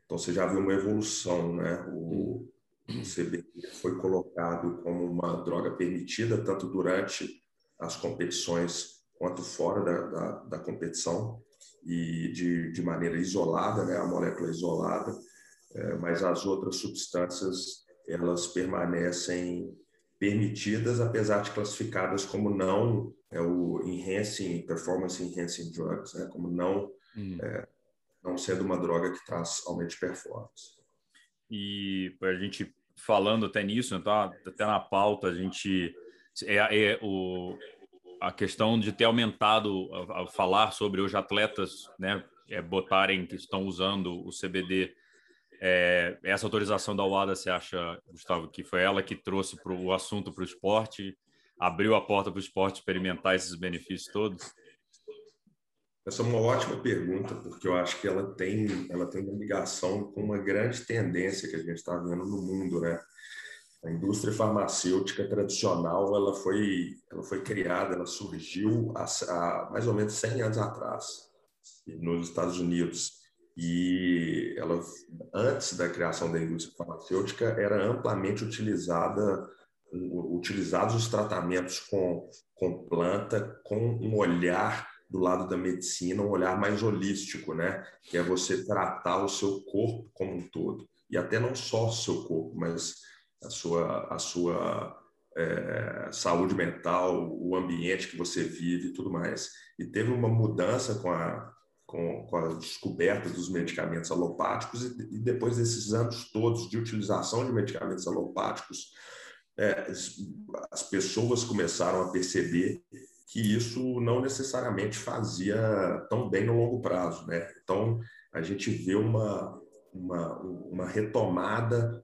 Então você já viu uma evolução, né? O, o CBD foi colocado como uma droga permitida tanto durante as competições quanto fora da, da, da competição e de, de maneira isolada, né? A molécula isolada mas as outras substâncias elas permanecem permitidas, apesar de classificadas como não é o enhancing performance enhancing drugs, né? como não hum. é, não sendo uma droga que traz aumento de performance. E a gente falando até nisso, né, tá até na pauta a gente é, é o a questão de ter aumentado a, a falar sobre os atletas, né, é, botarem que estão usando o CBD é, essa autorização da UADA, você acha, Gustavo, que foi ela que trouxe pro, o assunto para o esporte, abriu a porta para o esporte experimentar esses benefícios todos? Essa é uma ótima pergunta, porque eu acho que ela tem, ela tem uma ligação com uma grande tendência que a gente está vendo no mundo, né? A indústria farmacêutica tradicional, ela foi, ela foi criada, ela surgiu há, há mais ou menos 100 anos atrás, nos Estados Unidos e ela antes da criação da indústria farmacêutica era amplamente utilizada utilizados os tratamentos com com planta com um olhar do lado da medicina, um olhar mais holístico, né? Que é você tratar o seu corpo como um todo e até não só o seu corpo, mas a sua a sua é, saúde mental, o ambiente que você vive e tudo mais. E teve uma mudança com a com, com a descoberta dos medicamentos alopáticos e, e, depois desses anos todos de utilização de medicamentos alopáticos, é, as pessoas começaram a perceber que isso não necessariamente fazia tão bem no longo prazo, né? Então a gente vê uma uma, uma retomada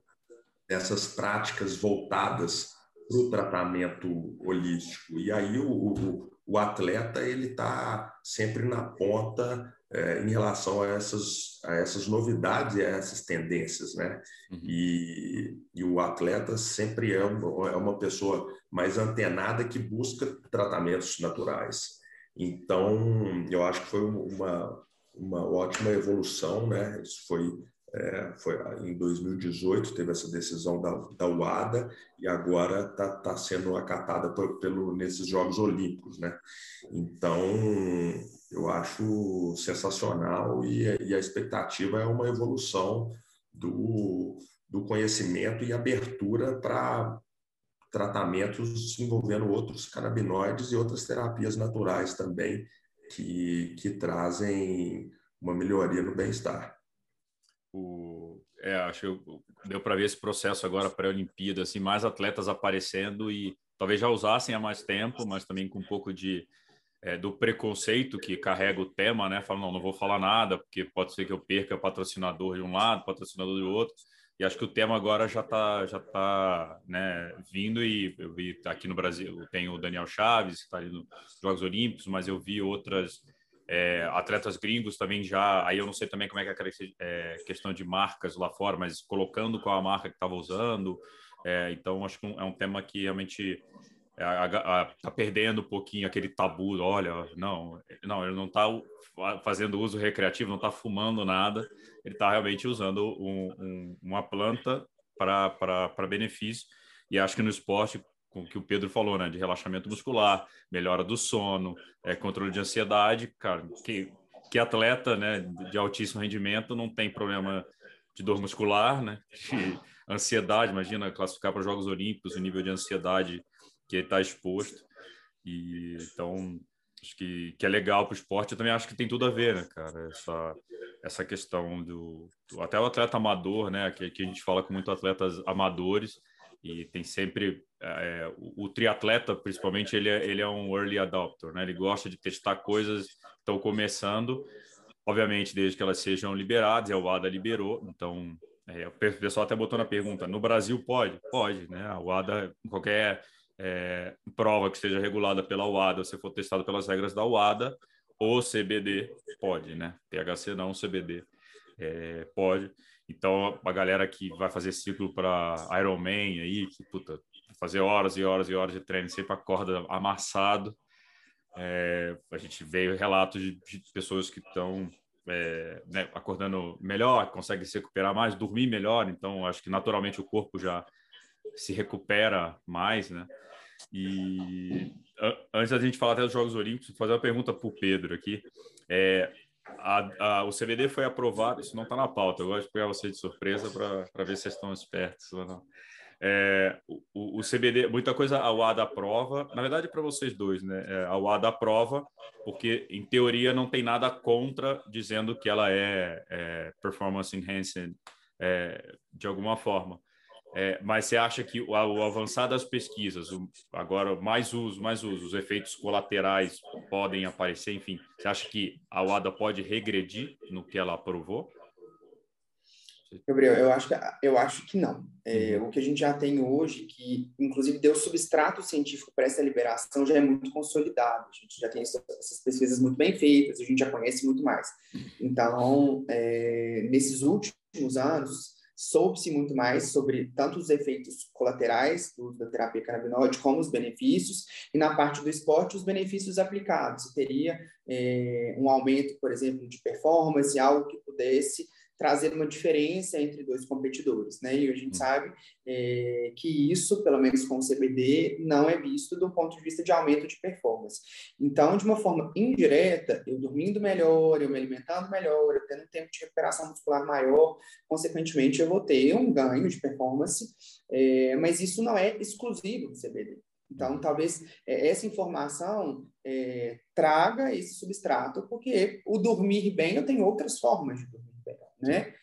dessas práticas voltadas para o tratamento holístico. E aí o, o, o atleta ele está sempre na ponta é, em relação a essas, a essas novidades e a essas tendências, né? Uhum. E, e, o atleta sempre é uma, é uma pessoa mais antenada que busca tratamentos naturais. Então, eu acho que foi uma, uma ótima evolução, né? Isso foi é, foi em 2018 teve essa decisão da, da UADA e agora está tá sendo acatada por, pelo nesses Jogos Olímpicos, né? Então eu acho sensacional e, e a expectativa é uma evolução do, do conhecimento e abertura para tratamentos envolvendo outros canabinoides e outras terapias naturais também que, que trazem uma melhoria no bem-estar. O é, acho que deu para ver esse processo agora para a Olimpíada, assim, mais atletas aparecendo e talvez já usassem há mais tempo, mas também com um pouco de é, do preconceito que carrega o tema, né? Falam, não, não vou falar nada, porque pode ser que eu perca patrocinador de um lado, patrocinador do outro. E acho que o tema agora já está já tá, né, vindo e eu vi aqui no Brasil, tem o Daniel Chaves, que está ali nos Jogos Olímpicos, mas eu vi outras é, atletas gringos também já, aí eu não sei também como é que é a é, questão de marcas lá fora, mas colocando qual a marca que estava usando. É, então, acho que é um tema que realmente está perdendo um pouquinho aquele tabu. Olha, não, não, ele não está fazendo uso recreativo, não está fumando nada, ele está realmente usando um, um, uma planta para benefício. E acho que no esporte, com o que o Pedro falou, né, de relaxamento muscular, melhora do sono, é, controle de ansiedade, cara, que, que atleta, né, de altíssimo rendimento não tem problema de dor muscular, né, de ansiedade, imagina classificar para os Jogos Olímpicos o nível de ansiedade que está exposto. E então acho que, que é legal para o esporte. Eu também acho que tem tudo a ver, né, cara? Essa, essa questão do, do até o atleta amador, né? Que, que a gente fala com muitos atletas amadores e tem sempre é, o, o, triatleta, principalmente, ele é, ele é um early adopter, né? Ele gosta de testar coisas que estão começando, obviamente, desde que elas sejam liberadas. E a UADA liberou, então é, o pessoal até botou na pergunta: no Brasil pode? Pode, né? A UADA, qualquer é, prova que esteja regulada pela UADA, se for testado pelas regras da UADA, ou CBD pode, né? THC não, CBD é, pode. Então, a galera que vai fazer ciclo para Ironman aí, que puta, fazer horas e horas e horas de treino, sempre acorda amassado. É, a gente veio relatos de, de pessoas que estão é, né, acordando melhor, conseguem se recuperar mais, dormir melhor. Então, acho que naturalmente o corpo já se recupera mais, né? E antes da gente falar até dos Jogos Olímpicos, fazer uma pergunta para o Pedro aqui. É, a, a, o CBD foi aprovado, isso não está na pauta, eu gosto de pegar vocês de surpresa para ver se vocês estão espertos ou não. É, o, o, CBD, muita coisa a UADA aprova, na verdade para vocês dois, né? É, a UADA aprova, porque em teoria não tem nada contra dizendo que ela é, é performance enhancing é, de alguma forma. É, mas você acha que o, o avançar das pesquisas, o, agora mais uso, mais uso, os efeitos colaterais podem aparecer, enfim, você acha que a UADA pode regredir no que ela aprovou? Gabriel, eu acho que, eu acho que não. É, uhum. o que a gente já tem hoje, que inclusive deu substrato científico para essa liberação, já é muito consolidado. A gente já tem essas pesquisas muito bem feitas, a gente já conhece muito mais. Então, é, nesses últimos anos, soube-se muito mais sobre tanto os efeitos colaterais do uso da terapia canabinoide como os benefícios, e na parte do esporte, os benefícios aplicados. Teria é, um aumento, por exemplo, de performance, algo que pudesse trazer uma diferença entre dois competidores, né? E a gente hum. sabe é, que isso, pelo menos com o CBD, não é visto do ponto de vista de aumento de performance. Então, de uma forma indireta, eu dormindo melhor, eu me alimentando melhor, eu tendo um tempo de recuperação muscular maior, consequentemente, eu vou ter um ganho de performance, é, mas isso não é exclusivo do CBD. Então, hum. talvez é, essa informação é, traga esse substrato, porque o dormir bem eu tenho outras formas de dormir né?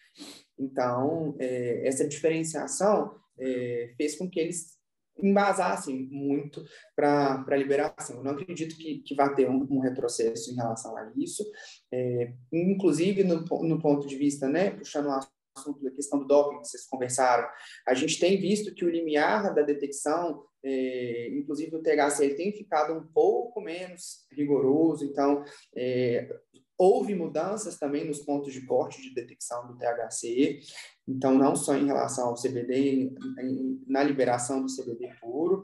Então, é, essa diferenciação é, fez com que eles embasassem muito para a liberação. Eu não acredito que, que vá ter um, um retrocesso em relação a isso. É, inclusive, no, no ponto de vista, né, puxando o assunto da questão do doping que vocês conversaram, a gente tem visto que o limiar da detecção, é, inclusive o THC, tem ficado um pouco menos rigoroso, então é, Houve mudanças também nos pontos de corte de detecção do THC, então não só em relação ao CBD, em, na liberação do CBD puro.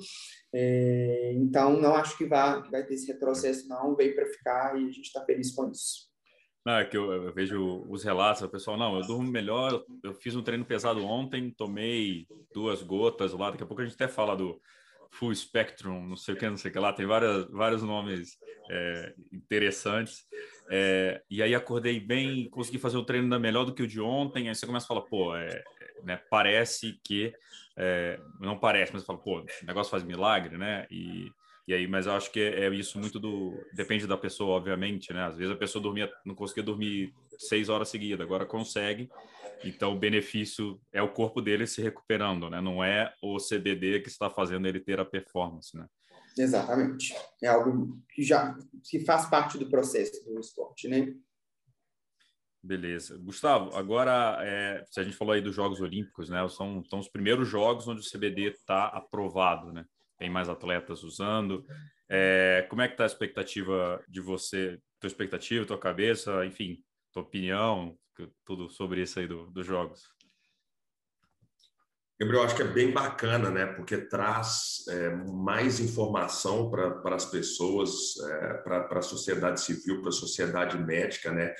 É, então não acho que vai, vai ter esse retrocesso, não, veio para ficar e a gente está feliz com isso. Não, é que eu, eu, vejo os relatos, o pessoal, não, eu durmo melhor, eu fiz um treino pesado ontem, tomei duas gotas lá, daqui a pouco a gente até fala do full spectrum, não sei o que, não sei o que lá, tem várias, vários nomes é, interessantes. É, e aí acordei bem, consegui fazer o treino ainda melhor do que o de ontem. Aí você começa a falar, pô, é, né, parece que. É, não parece, mas fala, pô, o negócio faz milagre, né? E, e aí, mas eu acho que é, isso muito do. Depende da pessoa, obviamente, né? Às vezes a pessoa dormia, não conseguia dormir seis horas seguidas, agora consegue. Então, o benefício é o corpo dele se recuperando, né? Não é o CBD que está fazendo ele ter a performance, né? Exatamente. É algo que já que faz parte do processo do esporte, né? Beleza. Gustavo, agora, é, se a gente falou aí dos Jogos Olímpicos, né? São, são os primeiros jogos onde o CBD está aprovado, né? Tem mais atletas usando. É, como é que está a expectativa de você, tua expectativa, tua cabeça, enfim, tua opinião, tudo sobre isso aí do, dos jogos? Gabriel, acho que é bem bacana, né? Porque traz é, mais informação para as pessoas, é, para a sociedade civil, para a sociedade médica, né?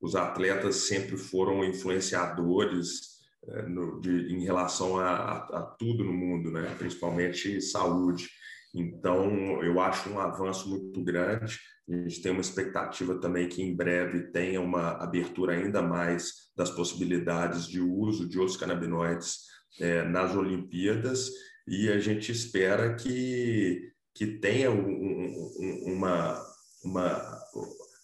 Os atletas sempre foram influenciadores é, no, de, em relação a, a, a, tudo no mundo, né? principalmente saúde. Então, eu acho um avanço muito grande. A gente tem uma expectativa também que em breve tenha uma abertura ainda mais das possibilidades de uso de outros canabinoides é, nas Olimpíadas e a gente espera que, que tenha um, um, uma, uma,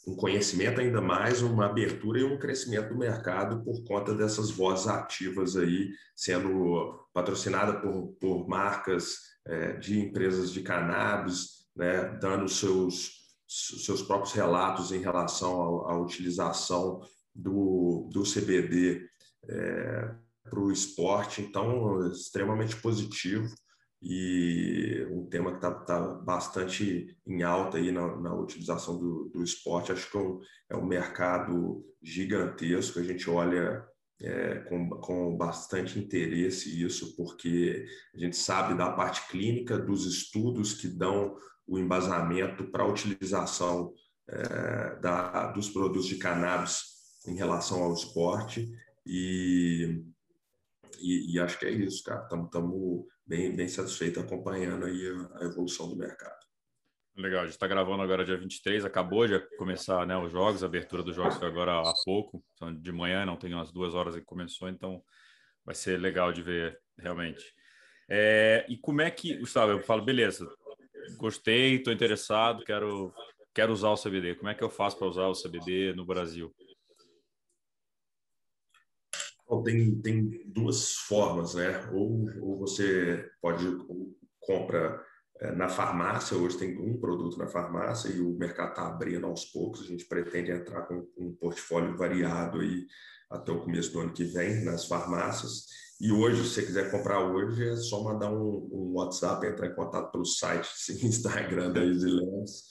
um conhecimento ainda mais, uma abertura e um crescimento do mercado por conta dessas vozes ativas aí sendo patrocinada por, por marcas é, de empresas de cannabis, né, dando seus seus próprios relatos em relação à, utilização do, do CBD é, para o esporte, então extremamente positivo e um tema que está tá bastante em alta aí na, na utilização do, do, esporte. Acho que é um, é um mercado gigantesco, a gente olha é, com, com bastante interesse isso, porque a gente sabe da parte clínica, dos estudos que dão o embasamento para a utilização é, da, dos produtos de cannabis em relação ao esporte e, e, e acho que é isso, cara. Estamos bem, bem satisfeitos acompanhando aí a, a evolução do mercado. Legal, a gente está gravando agora dia 23, acabou de começar né, os jogos, a abertura dos jogos foi agora há pouco, então, de manhã, não tem umas duas horas que começou, então vai ser legal de ver realmente. É, e como é que, Gustavo, eu falo, beleza, gostei, estou interessado, quero, quero usar o CBD. Como é que eu faço para usar o CBD no Brasil? Bom, tem, tem duas formas, né? Ou, ou você pode compra é, na farmácia, hoje tem um produto na farmácia e o mercado está abrindo aos poucos, a gente pretende entrar com um portfólio variado aí até o começo do ano que vem nas farmácias e hoje, se você quiser comprar hoje, é só mandar um, um WhatsApp, entrar em contato pelo site, Instagram da Easy Lens,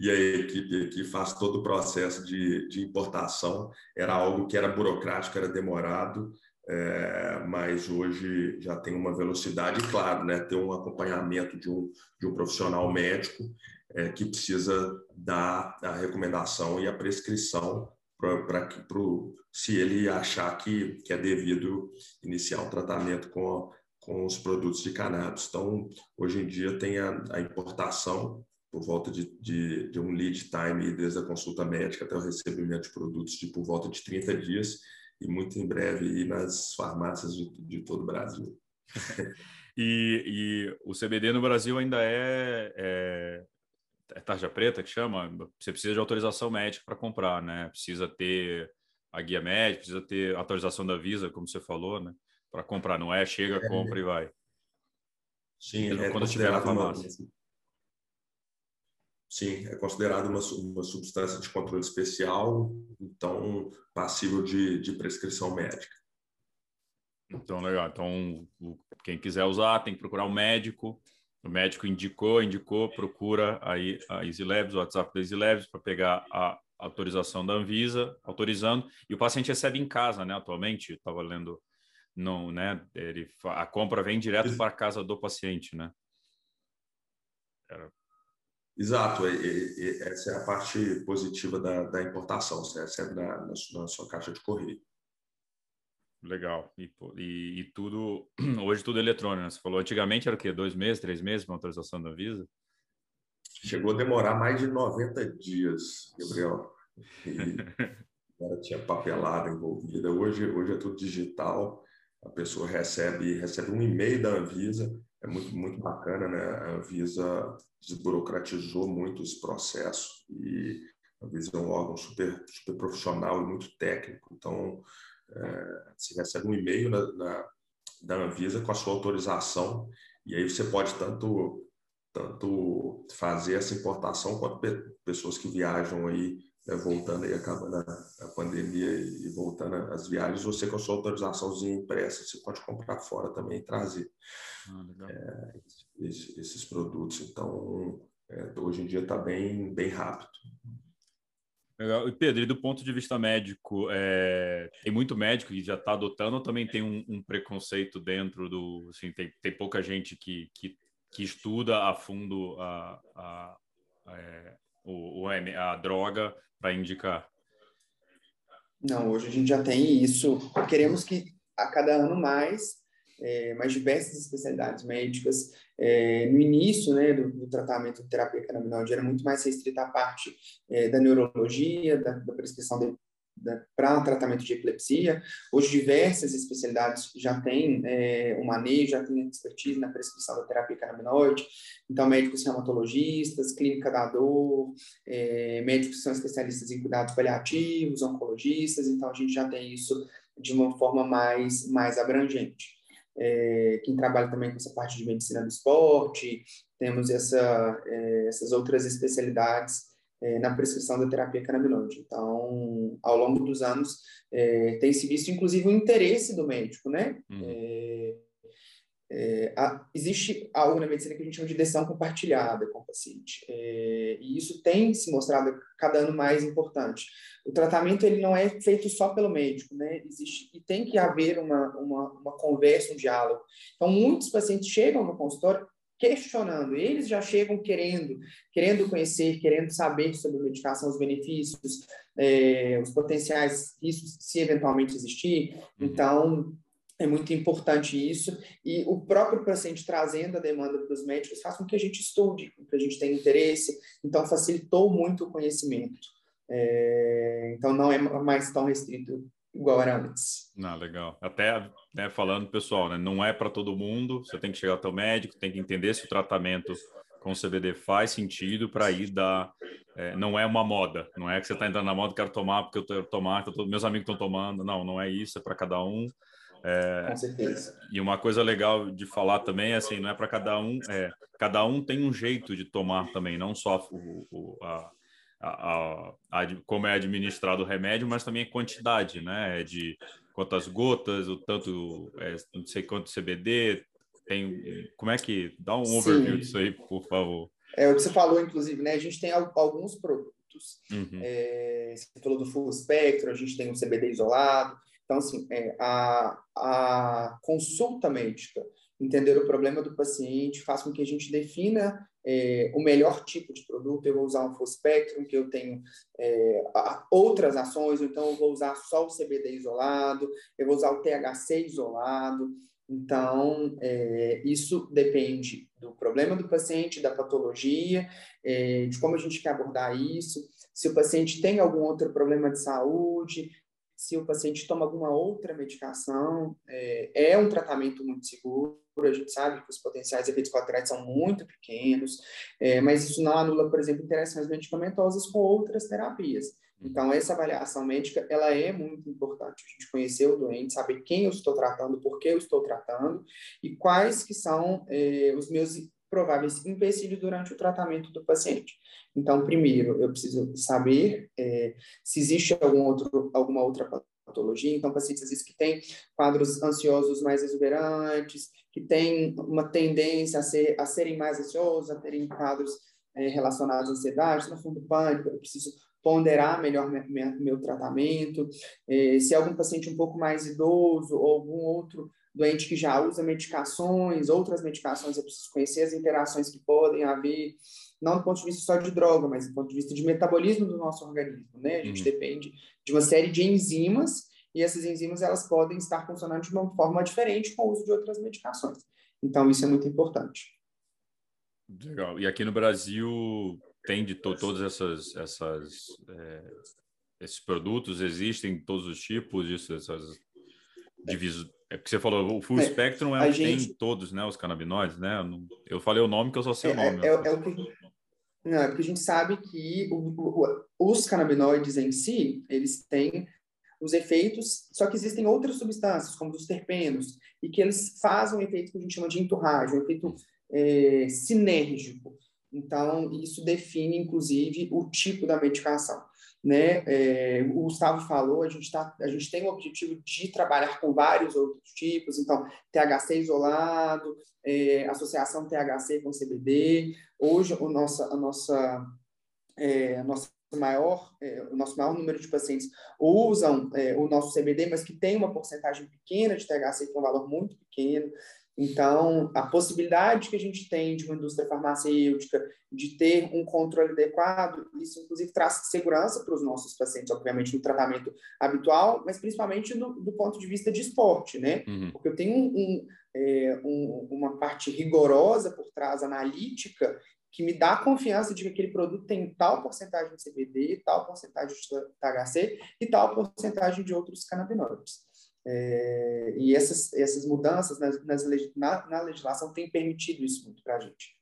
e a equipe aqui faz todo o processo de, de importação. Era algo que era burocrático, era demorado, é, mas hoje já tem uma velocidade, claro, né, ter um acompanhamento de um, de um profissional médico é, que precisa dar a recomendação e a prescrição para se ele achar que, que é devido iniciar um tratamento com, com os produtos de cannabis. Então, hoje em dia tem a, a importação por volta de, de, de, um lead time, desde a consulta médica até o recebimento de produtos, de por volta de 30 dias, e muito em breve ir nas farmácias de, de todo o Brasil. e, e, o CBD no Brasil ainda é, é, é tarja preta que chama? Você precisa de autorização médica para comprar, né? Precisa ter a guia médica, precisa ter autorização da Visa, como você falou, né? Para comprar, não é chega, é, compra e vai. Sim, é quando estiver na farmácia. Uma, sim, é considerado uma, uma substância de controle especial, então passível de, de prescrição médica. Então, legal. Então, quem quiser usar tem que procurar o um médico. O médico indicou, indicou, procura aí a Easy Labs, o WhatsApp da Easy Labs para pegar a autorização da Anvisa, autorizando, e o paciente recebe em casa, né, atualmente, estava lendo, não, né, ele, a compra vem direto para a casa do paciente, né? Era... Exato, e, e, essa é a parte positiva da, da importação, você recebe na, na, na sua caixa de correio. Legal. E, e, tudo, hoje tudo eletrônico, né? Você falou, antigamente era o quê? Dois meses, três meses para autorização da Visa? Chegou a demorar mais de 90 dias, Gabriel. E agora tinha papelada envolvida. Hoje, hoje é tudo digital. A pessoa recebe, recebe um e-mail da Anvisa. É muito, muito bacana, né? A Anvisa desburocratizou muito esse processo e a Anvisa é um órgão super, super profissional e muito técnico. Então, é, você recebe um e-mail na, na, da Anvisa com a sua autorização e aí você pode tanto tanto fazer essa importação quanto pessoas que viajam aí, né, voltando aí, acabando a, a, pandemia e voltando as viagens, você com a sua autorizaçãozinha impressa, você pode comprar fora também e trazer ah, é, esses, esses, produtos. Então, é, hoje em dia está bem, bem rápido. Legal. E Pedro, e do ponto de vista médico, é, tem muito médico que já está adotando ou também tem um, um, preconceito dentro do. Assim, tem, tem pouca gente que, que que estuda a fundo a, a, a, é, o, a droga para indicar? Não, hoje a gente já tem isso. Queremos que a cada ano mais, é, mais diversas especialidades médicas. É, no início né, do, do, tratamento de terapia canabinoide era muito mais restrita à parte é, da neurologia, da, da prescrição de, para tratamento de epilepsia. Hoje, diversas especialidades já têm é, o manejo, já têm expertise na prescrição da terapia canabinoide. Então, médicos reumatologistas, clínica da dor, é, médicos que são especialistas em cuidados paliativos, oncologistas. Então, a gente já tem isso de uma forma mais, mais abrangente. É, quem trabalha também com essa parte de medicina do esporte, temos essa, é, essas outras especialidades é, na prescrição da terapia canabinoide. Então, ao longo dos anos, é, tem se visto, inclusive, o interesse do médico, né? Uhum. É, é a, existe algo na medicina que a gente chama de decisão compartilhada com o paciente. É, e isso tem se mostrado cada ano mais importante. O tratamento ele não é feito só pelo médico, né? Existe, e tem que haver uma, uma, uma conversa, um diálogo. Então, muitos pacientes chegam no consultório questionando. Eles já chegam querendo, querendo conhecer, querendo saber sobre a medicação, os benefícios, é, os potenciais riscos, se eventualmente existir. Uhum. Então, é muito importante isso. E o próprio paciente trazendo a demanda para os médicos faz com que a gente estude, com que a gente tenha interesse. Então, facilitou muito o conhecimento. É, então, não é mais tão restrito igual era antes. Ah, legal. Até né, falando, pessoal, né, não é para todo mundo. Você tem que chegar até o médico, tem que entender se o tratamento com CBD faz sentido para ir dar. É, não é uma moda, não é que você está entrando na moda, quero tomar porque eu quero tomar, meus amigos estão tomando. Não, não é isso, é para cada um. É, com certeza. E uma coisa legal de falar também é assim, não é para cada um, é, cada um tem um jeito de tomar também, não só o, o a, a, a, como é administrado o remédio, mas também a quantidade, né? É de quantas gotas, o tanto, é, não sei quanto CBD, tem, como é que, dá um overview Sim. disso aí, por favor. É o que você falou, inclusive, né? A gente tem alguns produtos, uhum. é, você falou do full spectrum, a gente tem um CBD isolado, então, assim, é, a, a consulta médica, entender o problema do paciente, faz com que a gente defina é, o melhor tipo de produto, eu vou usar um full spectrum, que eu tenho é, outras ações, então eu vou usar só o CBD isolado, eu vou usar o THC isolado. Então, é, isso depende do problema do paciente, da patologia, é, de como a gente quer abordar isso, se o paciente tem algum outro problema de saúde, se o paciente toma alguma outra medicação, é, é um tratamento muito seguro a gente sabe que os potenciais efeitos colaterais são muito pequenos, é, mas isso não anula, por exemplo, interações medicamentosas com outras terapias. Uhum. Então, essa avaliação médica, ela é muito importante. A gente conhecer o doente, saber quem eu estou tratando, por que eu estou tratando e quais que são é, os meus prováveis empecilhos durante o tratamento do paciente. Então, primeiro, eu preciso saber é, se existe algum outro, alguma outra patologia. Então, pacientes às vezes que têm quadros ansiosos mais exuberantes, que têm uma tendência a, ser, a serem mais ansiosos, a terem quadros é, relacionados à ansiedade, no fundo pânico, eu preciso ponderar melhor meu tratamento. É, se algum paciente um pouco mais idoso ou algum outro doente que já usa medicações, outras medicações, eu preciso conhecer as interações que podem haver, não do ponto de vista só de droga, mas do ponto de vista de metabolismo do nosso organismo, né? A gente uhum. depende de uma série de enzimas e essas enzimas elas podem estar funcionando de uma forma diferente com o uso de outras medicações. Então, isso é muito importante. Legal. E aqui no Brasil tem de to todas essas, essas é, esses produtos existem todos os tipos disso, essas divisões. É porque você falou, o full é, spectrum é gente... tem todos, né? Os canabinoides, né? Eu falei o nome que eu só sei é, o nome. É, é, é, o que... Não, é porque a gente sabe que o, o, os canabinoides em si, eles têm os efeitos, só que existem outras substâncias, como os terpenos, e que eles fazem um efeito que a gente chama de enturragem, um efeito é, sinérgico. Então, isso define, inclusive, o tipo da medicação. Né? É, o Gustavo falou, a gente, tá, a gente tem o objetivo de trabalhar com vários outros tipos, então, THC isolado, é, associação THC com CBD. Hoje, o nossa, a, nossa, é, a nossa maior, é, o nosso maior número de pacientes usam é, o nosso CBD, mas que tem uma porcentagem pequena de THC, que é um valor muito pequeno. Então, a possibilidade que a gente tem de uma indústria farmacêutica de ter um controle adequado, isso inclusive traz segurança para os nossos pacientes, obviamente no tratamento habitual, mas principalmente no, do ponto de vista de esporte, né? Uhum. Porque eu tenho um, um, é, um, uma parte rigorosa por trás, analítica, que me dá a confiança de que aquele produto tem tal porcentagem de CBD, tal porcentagem de THC e tal porcentagem de outros canabinoides. É, e essas, essas mudanças nas, nas, na, na legislação têm permitido isso muito para a gente.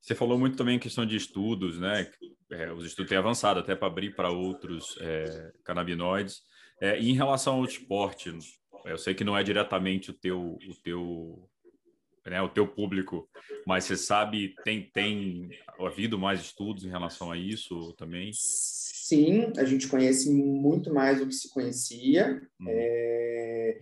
Você falou muito também em questão de estudos, né? É, os estudos têm avançado até para abrir para outros é, canabinoides. É, e em relação ao esporte, eu sei que não é diretamente o teu, o teu, né, o teu público, mas você sabe tem tem havido mais estudos em relação a isso também? Sim, a gente conhece muito mais do que se conhecia. Hum. É,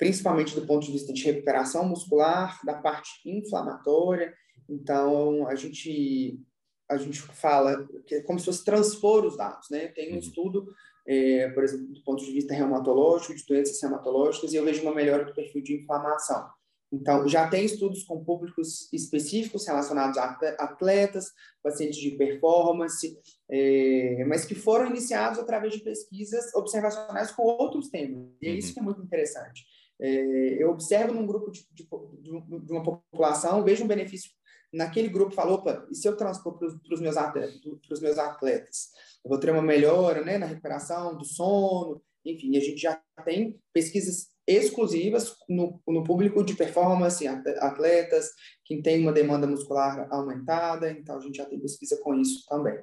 principalmente do ponto de vista de recuperação muscular, da parte inflamatória. Então, a gente, a gente fala que é como se fosse transpor os dados, né? Tem um uhum. estudo, é, por exemplo, do ponto de vista reumatológico, de doenças reumatológicas, e eu vejo uma melhora do perfil de inflamação. Então, já tem estudos com públicos específicos relacionados a atletas, pacientes de performance, é, mas que foram iniciados através de pesquisas observacionais com outros temas. E é isso uhum. que é muito interessante. É, eu observo num grupo de, de, de, uma população, vejo um benefício naquele grupo, falou, opa, e se eu transpor para os meus, atletas, meus atletas? Eu vou ter uma melhora né, na recuperação do sono, enfim, a gente já tem pesquisas exclusivas no, no público de performance, atletas, quem tem uma demanda muscular aumentada, então a gente já tem pesquisa com isso também.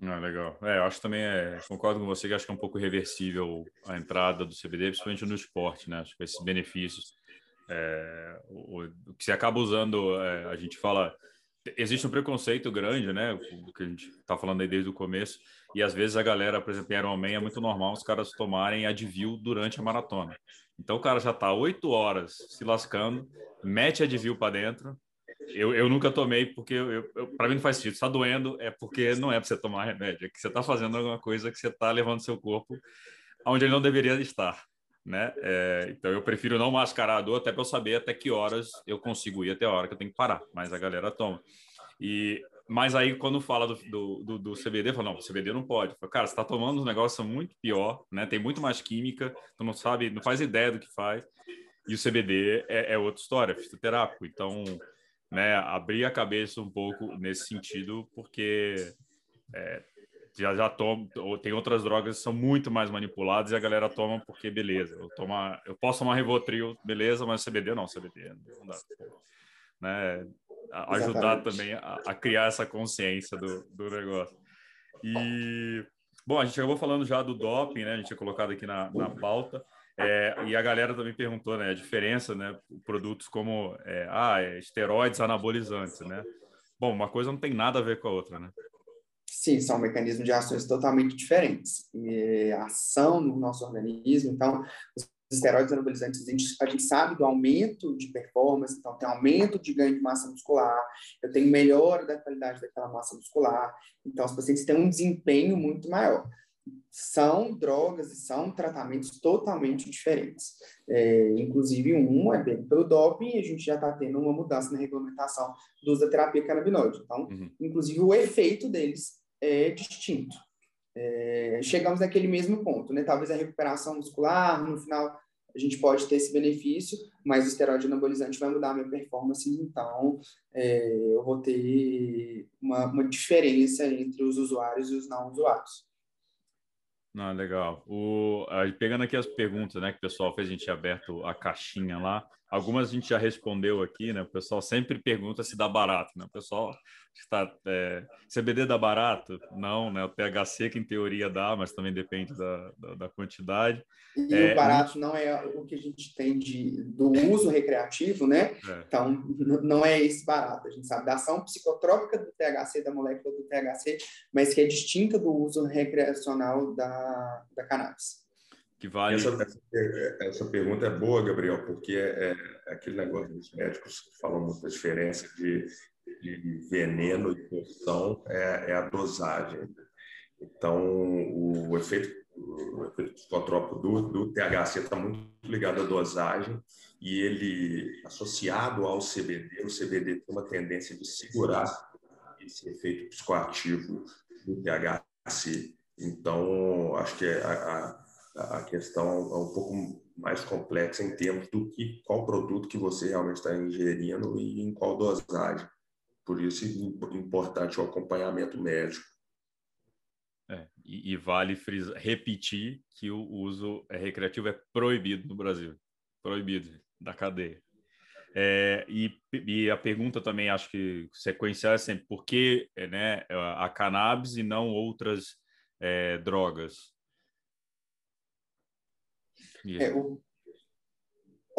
Ah, legal. É, eu acho também, é, concordo com você que acho que é um pouco reversível a entrada do CBD, principalmente no esporte, né? Acho que esses benefícios, é, o, o, que você acaba usando, é, a gente fala, existe um preconceito grande, né? O que a gente está falando aí desde o começo, e às vezes a galera, por exemplo, em Ironman é muito normal os caras tomarem Advil durante a maratona. Então o cara já está oito horas se lascando, mete Advil para dentro, eu, eu nunca tomei porque para mim não faz sentido. Está doendo é porque não é para você tomar remédio, é que você está fazendo alguma coisa que você está levando seu corpo aonde ele não deveria estar, né? É, então eu prefiro não mascarar a dor até para eu saber até que horas eu consigo ir até a hora que eu tenho que parar. Mas a galera toma. E mas aí quando fala do, do, do, do CBD, fala não, CBD não pode. Falo, cara, você está tomando um negócio muito pior, né? Tem muito mais química, tu não sabe, não faz ideia do que faz. E o CBD é, é outra história, é fitoterápico. Então né, abrir a cabeça um pouco nesse sentido, porque é, já já tomo, tem outras drogas que são muito mais manipuladas e a galera toma porque beleza, eu toma, eu posso tomar Rivotril, beleza, mas CBD não, CBD não dá. Né, ajudar também a, a, criar essa consciência do, do negócio. E bom, a gente acabou falando já do doping, né? A gente tinha colocado aqui na, na pauta. É, e a galera também perguntou, né, a diferença, né, produtos como é, ah, é, esteroides anabolizantes, né? Bom, uma coisa não tem nada a ver com a outra, né? Sim, são mecanismos de ações totalmente diferentes. E a ação no nosso organismo, então, os esteroides anabolizantes, a gente, a gente sabe do aumento de performance, então tem aumento de ganho de massa muscular, eu tenho melhora da qualidade daquela massa muscular, então os pacientes têm um desempenho muito maior são drogas e são tratamentos totalmente diferentes. É, inclusive, um é pego pelo doping e a gente já está tendo uma mudança na regulamentação do uso da terapia canabinoide. Então, uhum. inclusive, o efeito deles é distinto. É, chegamos naquele mesmo ponto, né? Talvez a recuperação muscular, no final, a gente pode ter esse benefício, mas o esteroide anabolizante vai mudar a minha performance, então é, eu vou ter uma, uma diferença entre os usuários e os não usuários. Ah, legal. O, pegando aqui as perguntas, né, que o pessoal fez, a gente aberto a caixinha lá. Algumas a gente já respondeu aqui, né? O pessoal sempre pergunta se dá barato, né? O pessoal está é, CBD dá barato? Não, né? O THC que em teoria dá, mas também depende da, da, da quantidade. E é, o barato não é o que a gente tem de, do uso recreativo, né? É. Então, não é esse barato. A gente sabe da ação psicotrópica do THC, da molécula do THC, mas que é distinta do uso recreacional da, da cannabis que vale. Essa, essa, pergunta é boa, Gabriel, porque é, é aquele negócio dos médicos que falam muito da diferença de, de veneno e poção é, é, a dosagem. Então, o efeito o efeito psicotrópico do, do THC está muito ligado à dosagem e ele, associado ao CBD, o CBD tem uma tendência de segurar esse efeito psicoativo do THC. Então, acho que a, a, a questão é um pouco mais complexa em termos do que qual produto que você realmente está ingerindo e em qual dosagem. Por isso é importante o acompanhamento médico. É, e, e, vale frisar, repetir que o uso recreativo é proibido no Brasil. Proibido da cadeia. É, e, e, a pergunta também, acho que sequencial é sempre por que né, a cannabis e não outras é, drogas? É, o,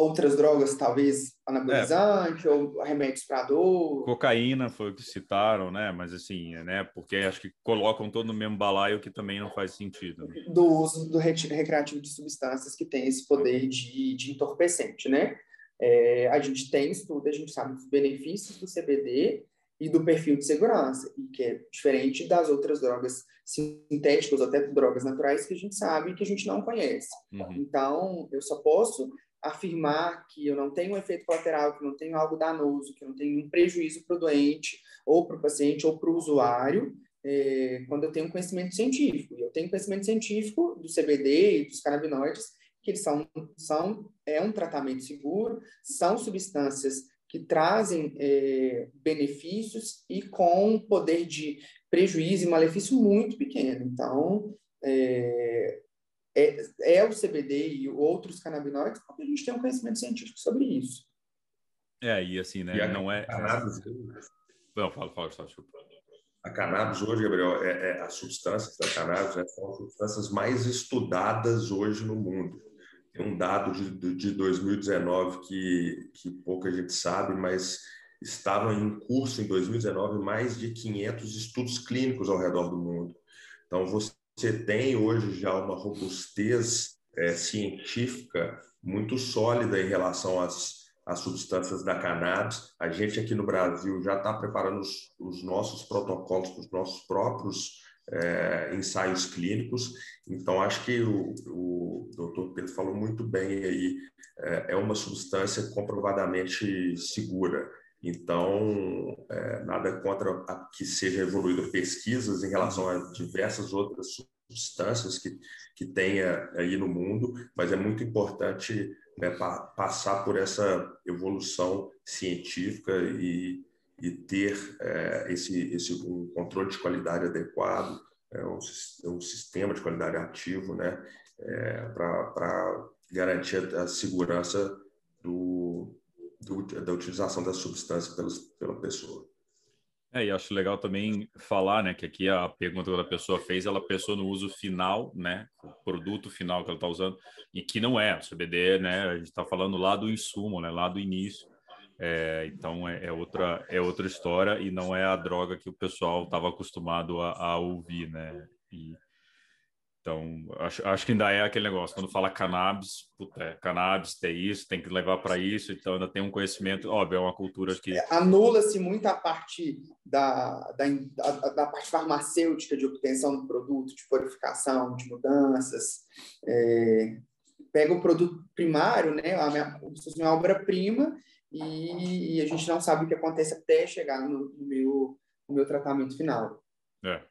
outras drogas, talvez anabolizante é. ou remédios para dor. Cocaína foi o que citaram, né? Mas assim, né? Porque acho que colocam todo no mesmo balaio que também não faz sentido. Né? Do uso do recreativo de substâncias que tem esse poder de, de entorpecente, né? É, a gente tem estudo, a gente sabe dos benefícios do CBD e do perfil de segurança, e que é diferente das outras drogas sintéticas ou até drogas naturais que a gente sabe que a gente não conhece. Uhum. Então, eu só posso afirmar que eu não tenho um efeito colateral, que não tenho algo danoso, que não tenho um prejuízo para o doente, ou para o paciente, ou para o usuário, é, quando eu tenho um conhecimento científico. E eu tenho conhecimento científico do CBD e dos canabinoides, que eles são, são é um tratamento seguro, são substâncias que trazem é, benefícios e com poder de prejuízo e malefício muito pequeno. Então, é, é, é o CBD e outros canabinoides porque a gente tem um conhecimento científico sobre isso. É, e assim, né? E não é. Cannabis... Não, fala, fala, fala, desculpa. A cannabis hoje, Gabriel, é, é as substâncias da cannabis né, são as substâncias mais estudadas hoje no mundo. Tem um dado de, de 2019 que, que pouca gente sabe, mas estavam em curso em 2019 mais de 500 estudos clínicos ao redor do mundo. Então, você tem hoje já uma robustez é, científica muito sólida em relação às, às substâncias da cannabis. A gente aqui no Brasil já está preparando os, os, nossos protocolos para os nossos próprios é, ensaios clínicos. Então, acho que o, o doutor Pedro falou muito bem aí, é, é uma substância comprovadamente segura. Então, é, nada contra que seja evoluído pesquisas em relação a diversas outras substâncias que, que tenha aí no mundo, mas é muito importante né, pa, passar por essa evolução científica e, e ter é, esse, esse um controle de qualidade adequado, é, um, um sistema de qualidade ativo, né, é, para garantir a segurança do, do, da utilização da substância pelas, pela pessoa. É, e acho legal também falar, né, que aqui a pergunta que a pessoa fez, ela pensou no uso final, né, o produto final que ela está usando, e que não é, o CBD, né, a gente está falando lá do insumo, né, lá do início, é, então é, é, outra é outra história e não é a droga que o pessoal estava acostumado a, a, ouvir, né, e então, acho, acho que ainda é aquele negócio, quando fala cannabis, puta, é, cannabis tem isso, tem que levar para isso, então ainda tem um conhecimento, óbvio, é uma cultura que... É, Anula-se muito a parte da, da, da, da, parte farmacêutica de obtenção do produto, de purificação, de mudanças. É, pega o produto primário, né, a minha, minha obra-prima, e, e, a gente não sabe o que acontece até chegar no, no meu, no meu tratamento final. É.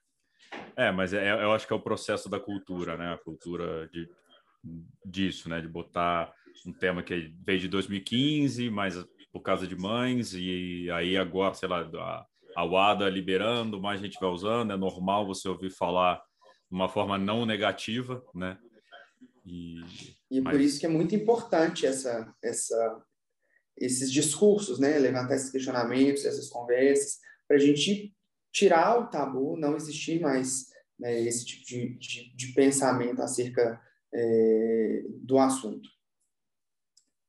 É, mas é, eu acho que é o processo da cultura, né? A cultura de, disso, né? De botar um tema que veio de 2015, mas por causa de mães, e aí agora, sei lá, a, a WADA liberando, mais gente vai usando, é normal você ouvir falar de uma forma não negativa, né? E, e mas... por isso que é muito importante essa, essa, esses discursos, né? Levantar esses questionamentos, essas conversas, para a gente tirar o tabu, não existir mais né, esse tipo de, de, de pensamento acerca é, do assunto.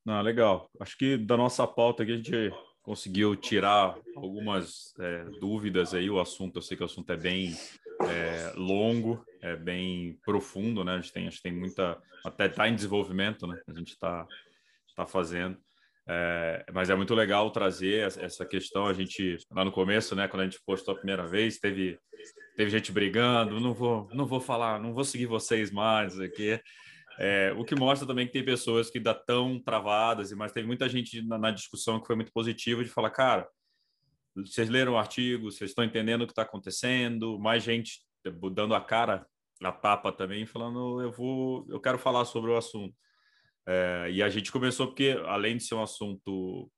Ah, legal. Acho que da nossa pauta aqui a gente conseguiu tirar algumas é, dúvidas aí. O assunto, eu sei que o assunto é bem é, longo, é bem profundo, né? A gente tem, a gente tem muita, até está em desenvolvimento, né? A gente está tá fazendo. É, mas é muito legal trazer essa questão. A gente, lá no começo, né, quando a gente postou a primeira vez, teve, teve gente brigando, não vou, não vou falar, não vou seguir vocês mais aqui. É, o que mostra também que tem pessoas que ainda estão travadas, mas teve muita gente na, na, discussão que foi muito positiva de falar, cara, vocês leram o artigo, vocês estão entendendo o que está acontecendo, mais gente dando a cara, a tapa também, falando, eu vou, eu quero falar sobre o assunto. É, e a gente começou porque, além de ser um assunto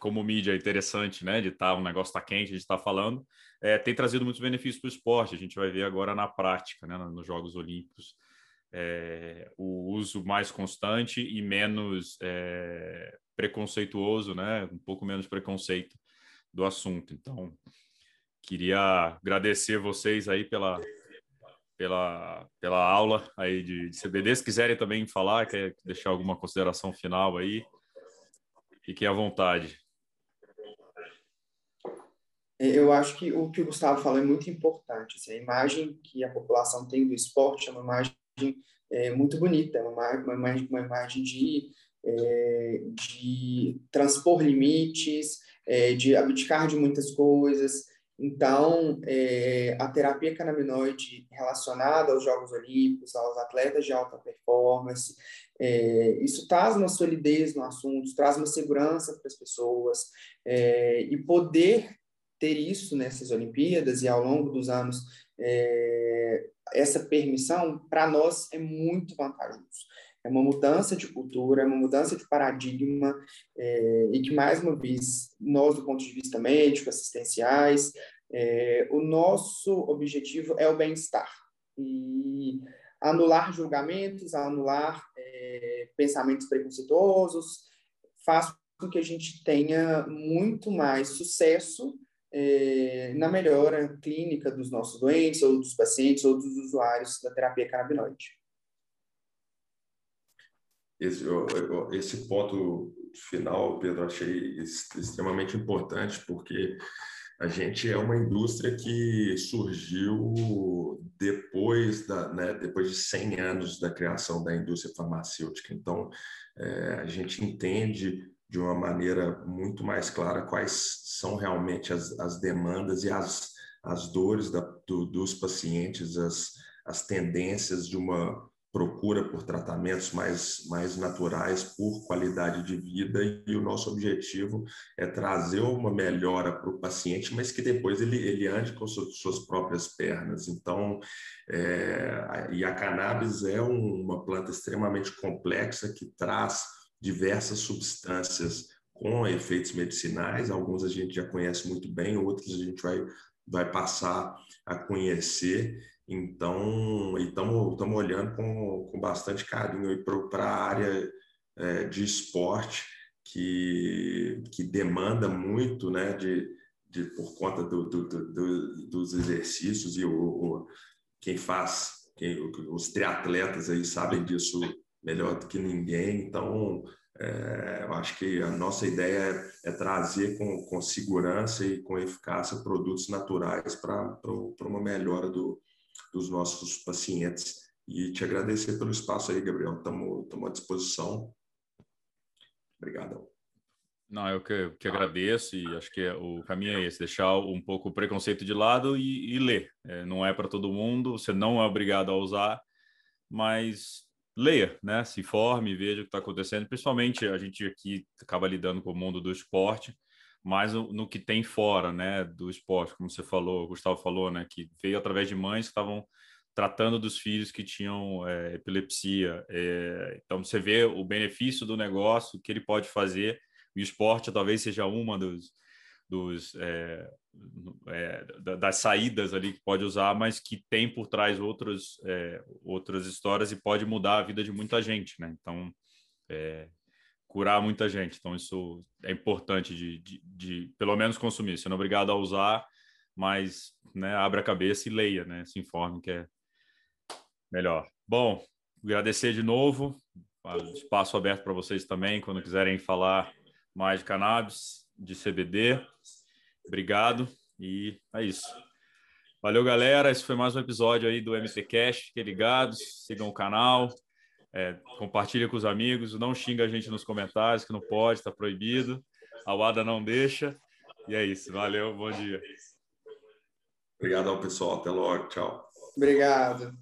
como mídia interessante, né, de estar tá, um negócio tá quente, de estar tá falando, é, tem trazido muitos benefícios para o esporte. A gente vai ver agora na prática, né, nos Jogos Olímpicos, é, o uso mais constante e menos é, preconceituoso, né, um pouco menos preconceito do assunto. Então, queria agradecer vocês aí pela pela, pela aula aí de, de CBD. Se quiserem também falar, quer deixar alguma consideração final aí, fiquem à vontade. Eu acho que o que o Gustavo falou é muito importante. Assim, a imagem que a população tem do esporte é uma imagem é, muito bonita, é uma, uma, imagem, uma imagem de, é, de transpor limites, é, de abdicar de muitas coisas, então, é, a terapia canabinoide relacionada aos Jogos Olímpicos, aos atletas de alta performance, é, isso traz uma solidez no assunto, traz uma segurança para as pessoas, é, e poder ter isso nessas Olimpíadas e ao longo dos anos, essa permissão, para nós é muito vantajoso. É uma mudança de cultura, é uma mudança de paradigma, é, e que, mais uma vez, nós, do ponto de vista médico, assistenciais, é, o nosso objetivo é o bem-estar. E anular julgamentos, anular é, pensamentos preconceituosos, faz com que a gente tenha muito mais sucesso é, na melhora clínica dos nossos doentes, ou dos pacientes, ou dos usuários da terapia canabinoide esse, esse ponto final, Pedro, achei extremamente importante, porque a gente é uma indústria que surgiu depois, da, né, depois de 100 anos da criação da indústria farmacêutica. Então, é, a gente entende de uma maneira muito mais clara quais são realmente as, as demandas e as, as dores da, do, dos pacientes, as, as tendências de uma procura por tratamentos mais, mais naturais, por qualidade de vida, e o nosso objetivo é trazer uma melhora para o paciente, mas que depois ele, ele ande com suas, próprias pernas. Então, é, e a cannabis é um, uma planta extremamente complexa que traz diversas substâncias com efeitos medicinais, alguns a gente já conhece muito bem, outros a gente vai, vai passar a conhecer, então, estamos olhando com, com bastante carinho para a área é, de esporte, que, que demanda muito né, de, de, por conta do, do, do, dos exercícios, e o, o quem faz, quem, os triatletas aí sabem disso melhor do que ninguém. Então, é, eu acho que a nossa ideia é, é trazer com, com segurança e com eficácia produtos naturais para uma melhora do, dos nossos pacientes. E te agradecer pelo espaço aí, Gabriel. Estamos à disposição. Obrigado. Não, eu que, que agradeço e acho que o caminho é esse, deixar um pouco o preconceito de lado e, e ler. É, não é para todo mundo, você não é obrigado a usar, mas leia, né? Se informe, veja o que está acontecendo. Principalmente a gente aqui acaba lidando com o mundo do esporte, mais no, que tem fora, né, do esporte, como você falou, o Gustavo falou, né, que veio através de mães que estavam tratando dos filhos que tinham é, epilepsia. É, então você vê o benefício do negócio que ele pode fazer. E o esporte talvez seja uma dos, dos é, das saídas ali que pode usar, mas que tem por trás outros, outras histórias e pode mudar a vida de muita gente, né? Então curar muita gente. Então, isso é importante de, de, de pelo menos consumir. Você não é obrigado a usar, mas né, abre a cabeça e leia, né? Se informe que é melhor. Bom, agradecer de novo. Espaço aberto para vocês também, quando quiserem falar mais de cannabis, de CBD. Obrigado e é isso. Valeu, galera. Esse foi mais um episódio aí do MT Cash. Fiquem ligados, sigam o canal. É, compartilha com os amigos, não xinga a gente nos comentários, que não pode, está proibido. A UADA não deixa. E é isso. Valeu, bom dia. Obrigado ao pessoal. Até logo. Tchau. Obrigado.